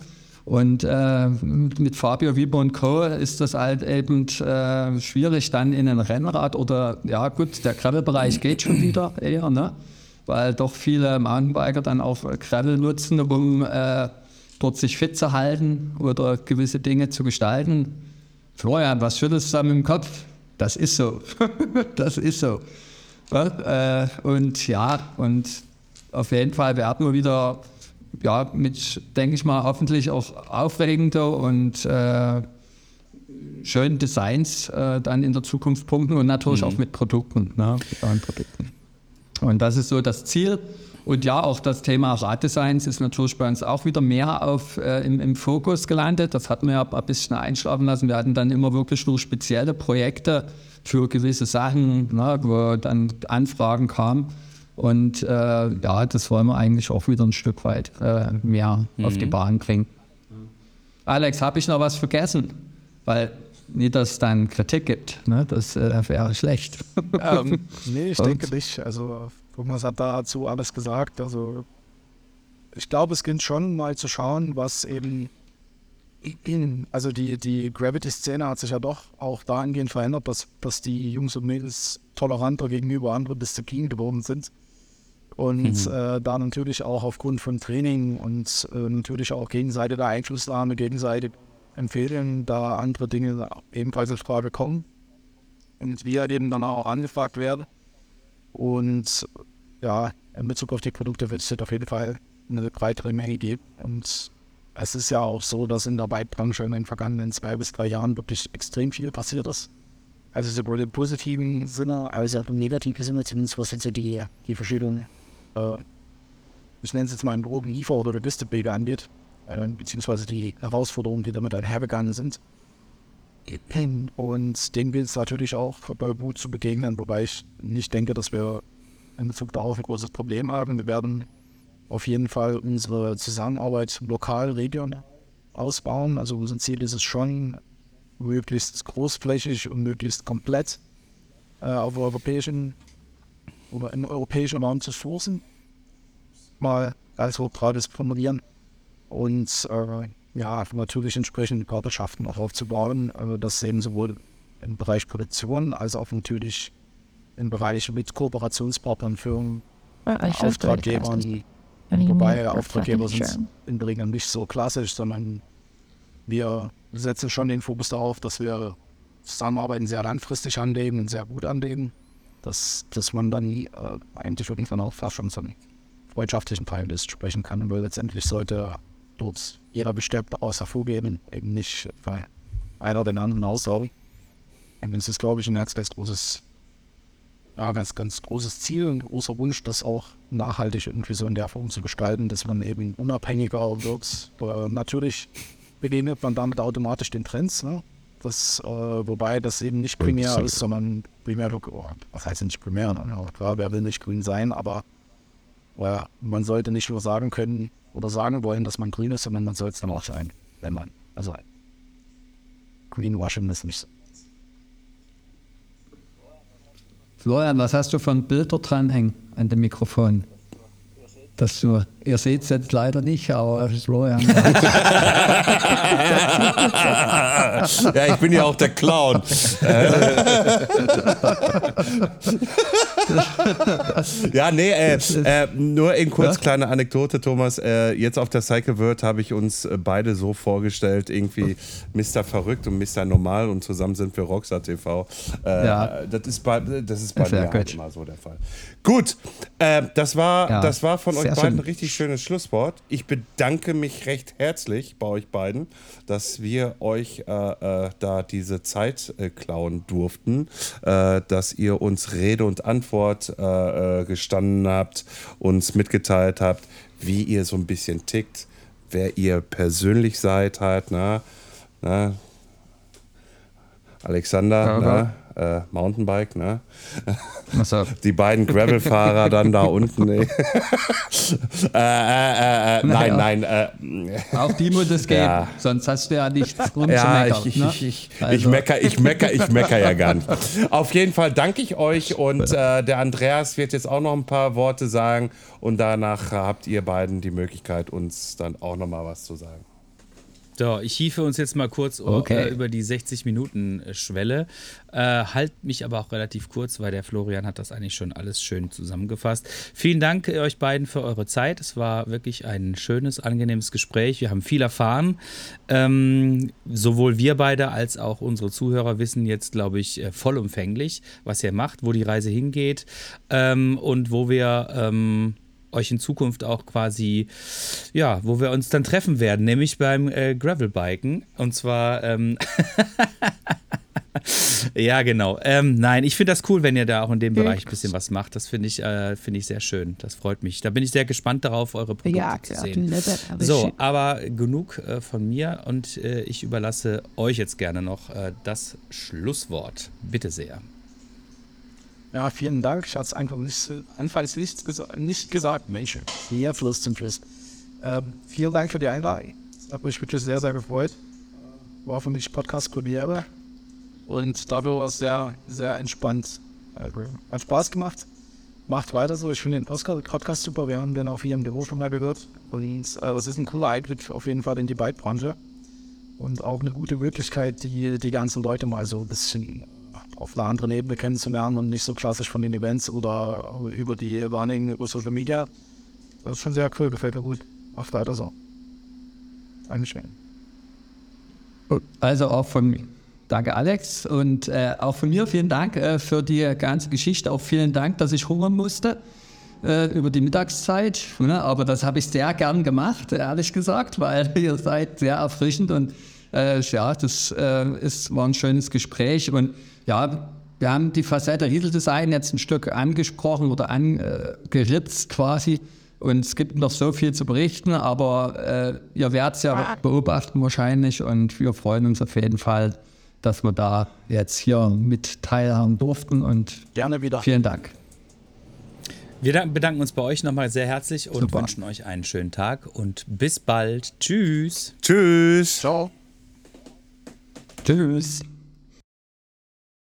Und äh, mit Fabio Wieber und Co. ist das halt eben äh, schwierig, dann in ein Rennrad oder, ja gut, der Gravel-Bereich geht schon wieder eher, ne? Weil doch viele Mountainbiker dann auch Gravel nutzen, um äh, dort sich fit zu halten oder gewisse Dinge zu gestalten. Florian, was schüttelst du da mit dem Kopf? Das ist so. das ist so. Ja, äh, und ja, und auf jeden Fall werden wir wieder ja, mit, denke ich mal, hoffentlich auch aufregende und äh, schönen Designs äh, dann in der Zukunft punkten und natürlich auch mit Produkten, ne, mit neuen Produkten. Und das ist so das Ziel. Und ja, auch das Thema Raddesigns ist natürlich bei uns auch wieder mehr auf, äh, im, im Fokus gelandet. Das hatten wir ja ein bisschen einschlafen lassen. Wir hatten dann immer wirklich nur spezielle Projekte für gewisse Sachen, ne, wo dann Anfragen kamen. Und äh, ja, das wollen wir eigentlich auch wieder ein Stück weit äh, mehr auf die Bahn bringen. Alex, habe ich noch was vergessen? Weil nicht, dass es dann Kritik gibt. Ne? Das äh, wäre schlecht. Ähm, nee, ich Und? denke nicht. Also Thomas hat dazu alles gesagt. Also ich glaube, es gilt schon mal zu schauen, was eben also die, die Gravity-Szene hat sich ja doch auch dahingehend verändert, dass, dass die Jungs und Mädels toleranter gegenüber anderen Disziplinen geworden sind. Und äh, da natürlich auch aufgrund von Training und äh, natürlich auch gegenseitige Einflussnahme, gegenseitig empfehlen, da andere Dinge ebenfalls in Frage kommen. und wir eben dann auch angefragt werden. Und ja, in Bezug auf die Produkte wird es auf jeden Fall eine breitere Menge geben. Und es ist ja auch so, dass in der Bike-Branche in den vergangenen zwei bis drei Jahren wirklich extrem viel passiert ist. Also sowohl im positiven Sinne als auch im negativen Sinne, zumindest was jetzt so die, die verschiedenen, äh, ich nenne es jetzt mal im groben Liefer- oder Logistikbilder angeht, beziehungsweise die Herausforderungen, die damit einhergegangen sind. Und dem gilt es natürlich auch bei Boot zu begegnen, wobei ich nicht denke, dass wir in Bezug darauf ein großes Problem haben. Wir werden auf jeden Fall unsere Zusammenarbeit lokal, regional ausbauen. Also unser Ziel ist es schon, möglichst großflächig und möglichst komplett äh, auf europäischen oder im europäischen Raum zu sourcen. Mal als hochgradig formulieren und äh, ja, natürlich entsprechend Partnerschaften auch aufzubauen. Also das eben sowohl im Bereich Produktion als auch natürlich im Bereich mit Kooperationspartnern, Firmen, Auftraggebern. Wobei Auftraggeber sind in der Regel nicht so klassisch, sondern wir setzen schon den Fokus darauf, dass wir Zusammenarbeiten sehr langfristig anlegen und sehr gut anlegen, dass, dass man dann äh, eigentlich irgendwann auch fast schon einen freundschaftlichen Verhältnis sprechen kann, weil letztendlich sollte dort jeder bestimmt daraus hervorgehen, eben nicht weil einer den anderen aussaugen. Und es ist, glaube ich, ein ganz, ganz großes, ja, ganz, ganz großes Ziel und großer Wunsch, das auch nachhaltig irgendwie so in der Form zu gestalten, dass man eben unabhängiger wird. Äh, natürlich begegnet man damit automatisch den Trends, ne? Das, äh, wobei das eben nicht primär ist, sondern primär, oh, was heißt nicht primär? Ne? Ja, klar, wer will nicht grün sein, aber äh, man sollte nicht nur sagen können oder sagen wollen, dass man grün ist, sondern man soll es dann auch sein, wenn man, also Greenwashing ist nicht so. Florian, was hast du von Bilder dranhängen an dem Mikrofon? Dass du, ihr seht es jetzt leider nicht, aber Florian. ja, ich bin ja auch der Clown. ja, nee, äh, äh, nur in kurz ja? kleine Anekdote, Thomas. Äh, jetzt auf der Cycle World habe ich uns äh, beide so vorgestellt, irgendwie Mr. Verrückt und Mr. Normal und zusammen sind wir Rockstar TV. Äh, ja. Das ist bei, das ist bei mir halt immer so der Fall. Gut, äh, das, war, ja, das war von euch beiden schön. ein richtig schönes Schlusswort. Ich bedanke mich recht herzlich bei euch beiden, dass wir euch äh, äh, da diese Zeit äh, klauen durften, äh, dass ihr uns Rede und Antwort äh, gestanden habt, uns mitgeteilt habt, wie ihr so ein bisschen tickt, wer ihr persönlich seid halt, na, na, Alexander, na, äh, Mountainbike, ne? So. Die beiden Gravelfahrer dann da unten. Nee. äh, äh, äh, nein, nein. Äh, Auch die muss es geben, ja. sonst hast du ja nichts Grund ja, zu meckern. Ich, ne? ich, ich, also. ich mecker, ich mecker, ich mecker ja gar nicht. Auf jeden Fall danke ich euch und äh, der Andreas wird jetzt auch noch ein paar Worte sagen und danach habt ihr beiden die Möglichkeit, uns dann auch noch mal was zu sagen. So, ich hiefe uns jetzt mal kurz okay. äh, über die 60-Minuten-Schwelle. Äh, halt mich aber auch relativ kurz, weil der Florian hat das eigentlich schon alles schön zusammengefasst. Vielen Dank äh, euch beiden für eure Zeit. Es war wirklich ein schönes, angenehmes Gespräch. Wir haben viel erfahren. Ähm, sowohl wir beide als auch unsere Zuhörer wissen jetzt, glaube ich, äh, vollumfänglich, was ihr macht, wo die Reise hingeht ähm, und wo wir. Ähm, euch in Zukunft auch quasi, ja, wo wir uns dann treffen werden, nämlich beim äh, Gravelbiken. Und zwar, ähm ja, genau. Ähm, nein, ich finde das cool, wenn ihr da auch in dem Bereich ein bisschen was macht. Das finde ich, äh, find ich sehr schön. Das freut mich. Da bin ich sehr gespannt darauf, eure Produkte ja, zu sehen. So, aber genug äh, von mir und äh, ich überlasse euch jetzt gerne noch äh, das Schlusswort. Bitte sehr. Ja, vielen Dank. Ich hatte es einfach nicht, anfangs nicht, gesa nicht gesagt. Mensch, zum Schluss. Ähm, vielen Dank für die Einladung. Das hat mich wirklich sehr, sehr gefreut. War für mich Podcast-Premiere. Und dafür war es sehr, sehr entspannt. Hat Spaß gemacht. Macht weiter so. Ich finde den Podcast super. Wir haben den auch hier im Büro schon mal gehört. Und äh, es ist ein cooler Einblick auf jeden Fall in die Bike-Branche. Und auch eine gute Möglichkeit, die, die ganzen Leute mal so ein bisschen auf einer anderen Ebene kennenzulernen und nicht so klassisch von den Events oder über die Warning über Social Media. Das ist schon sehr cool, gefällt mir gut. Macht weiter so. Dankeschön. Also auch von Danke, Alex. Und äh, auch von mir vielen Dank äh, für die ganze Geschichte. Auch vielen Dank, dass ich hungern musste äh, über die Mittagszeit. Ne? Aber das habe ich sehr gern gemacht, ehrlich gesagt, weil ihr seid sehr erfrischend und äh, ja, das äh, ist, war ein schönes Gespräch. Und ja, wir haben die Facette Riedel Design jetzt ein Stück angesprochen oder angeritzt quasi. Und es gibt noch so viel zu berichten, aber äh, ihr werdet es ja beobachten wahrscheinlich und wir freuen uns auf jeden Fall, dass wir da jetzt hier mit teilhaben durften und Gerne wieder. vielen Dank. Wir dank- bedanken uns bei euch nochmal sehr herzlich und Super. wünschen euch einen schönen Tag und bis bald. Tschüss. Tschüss. Ciao. Tschüss.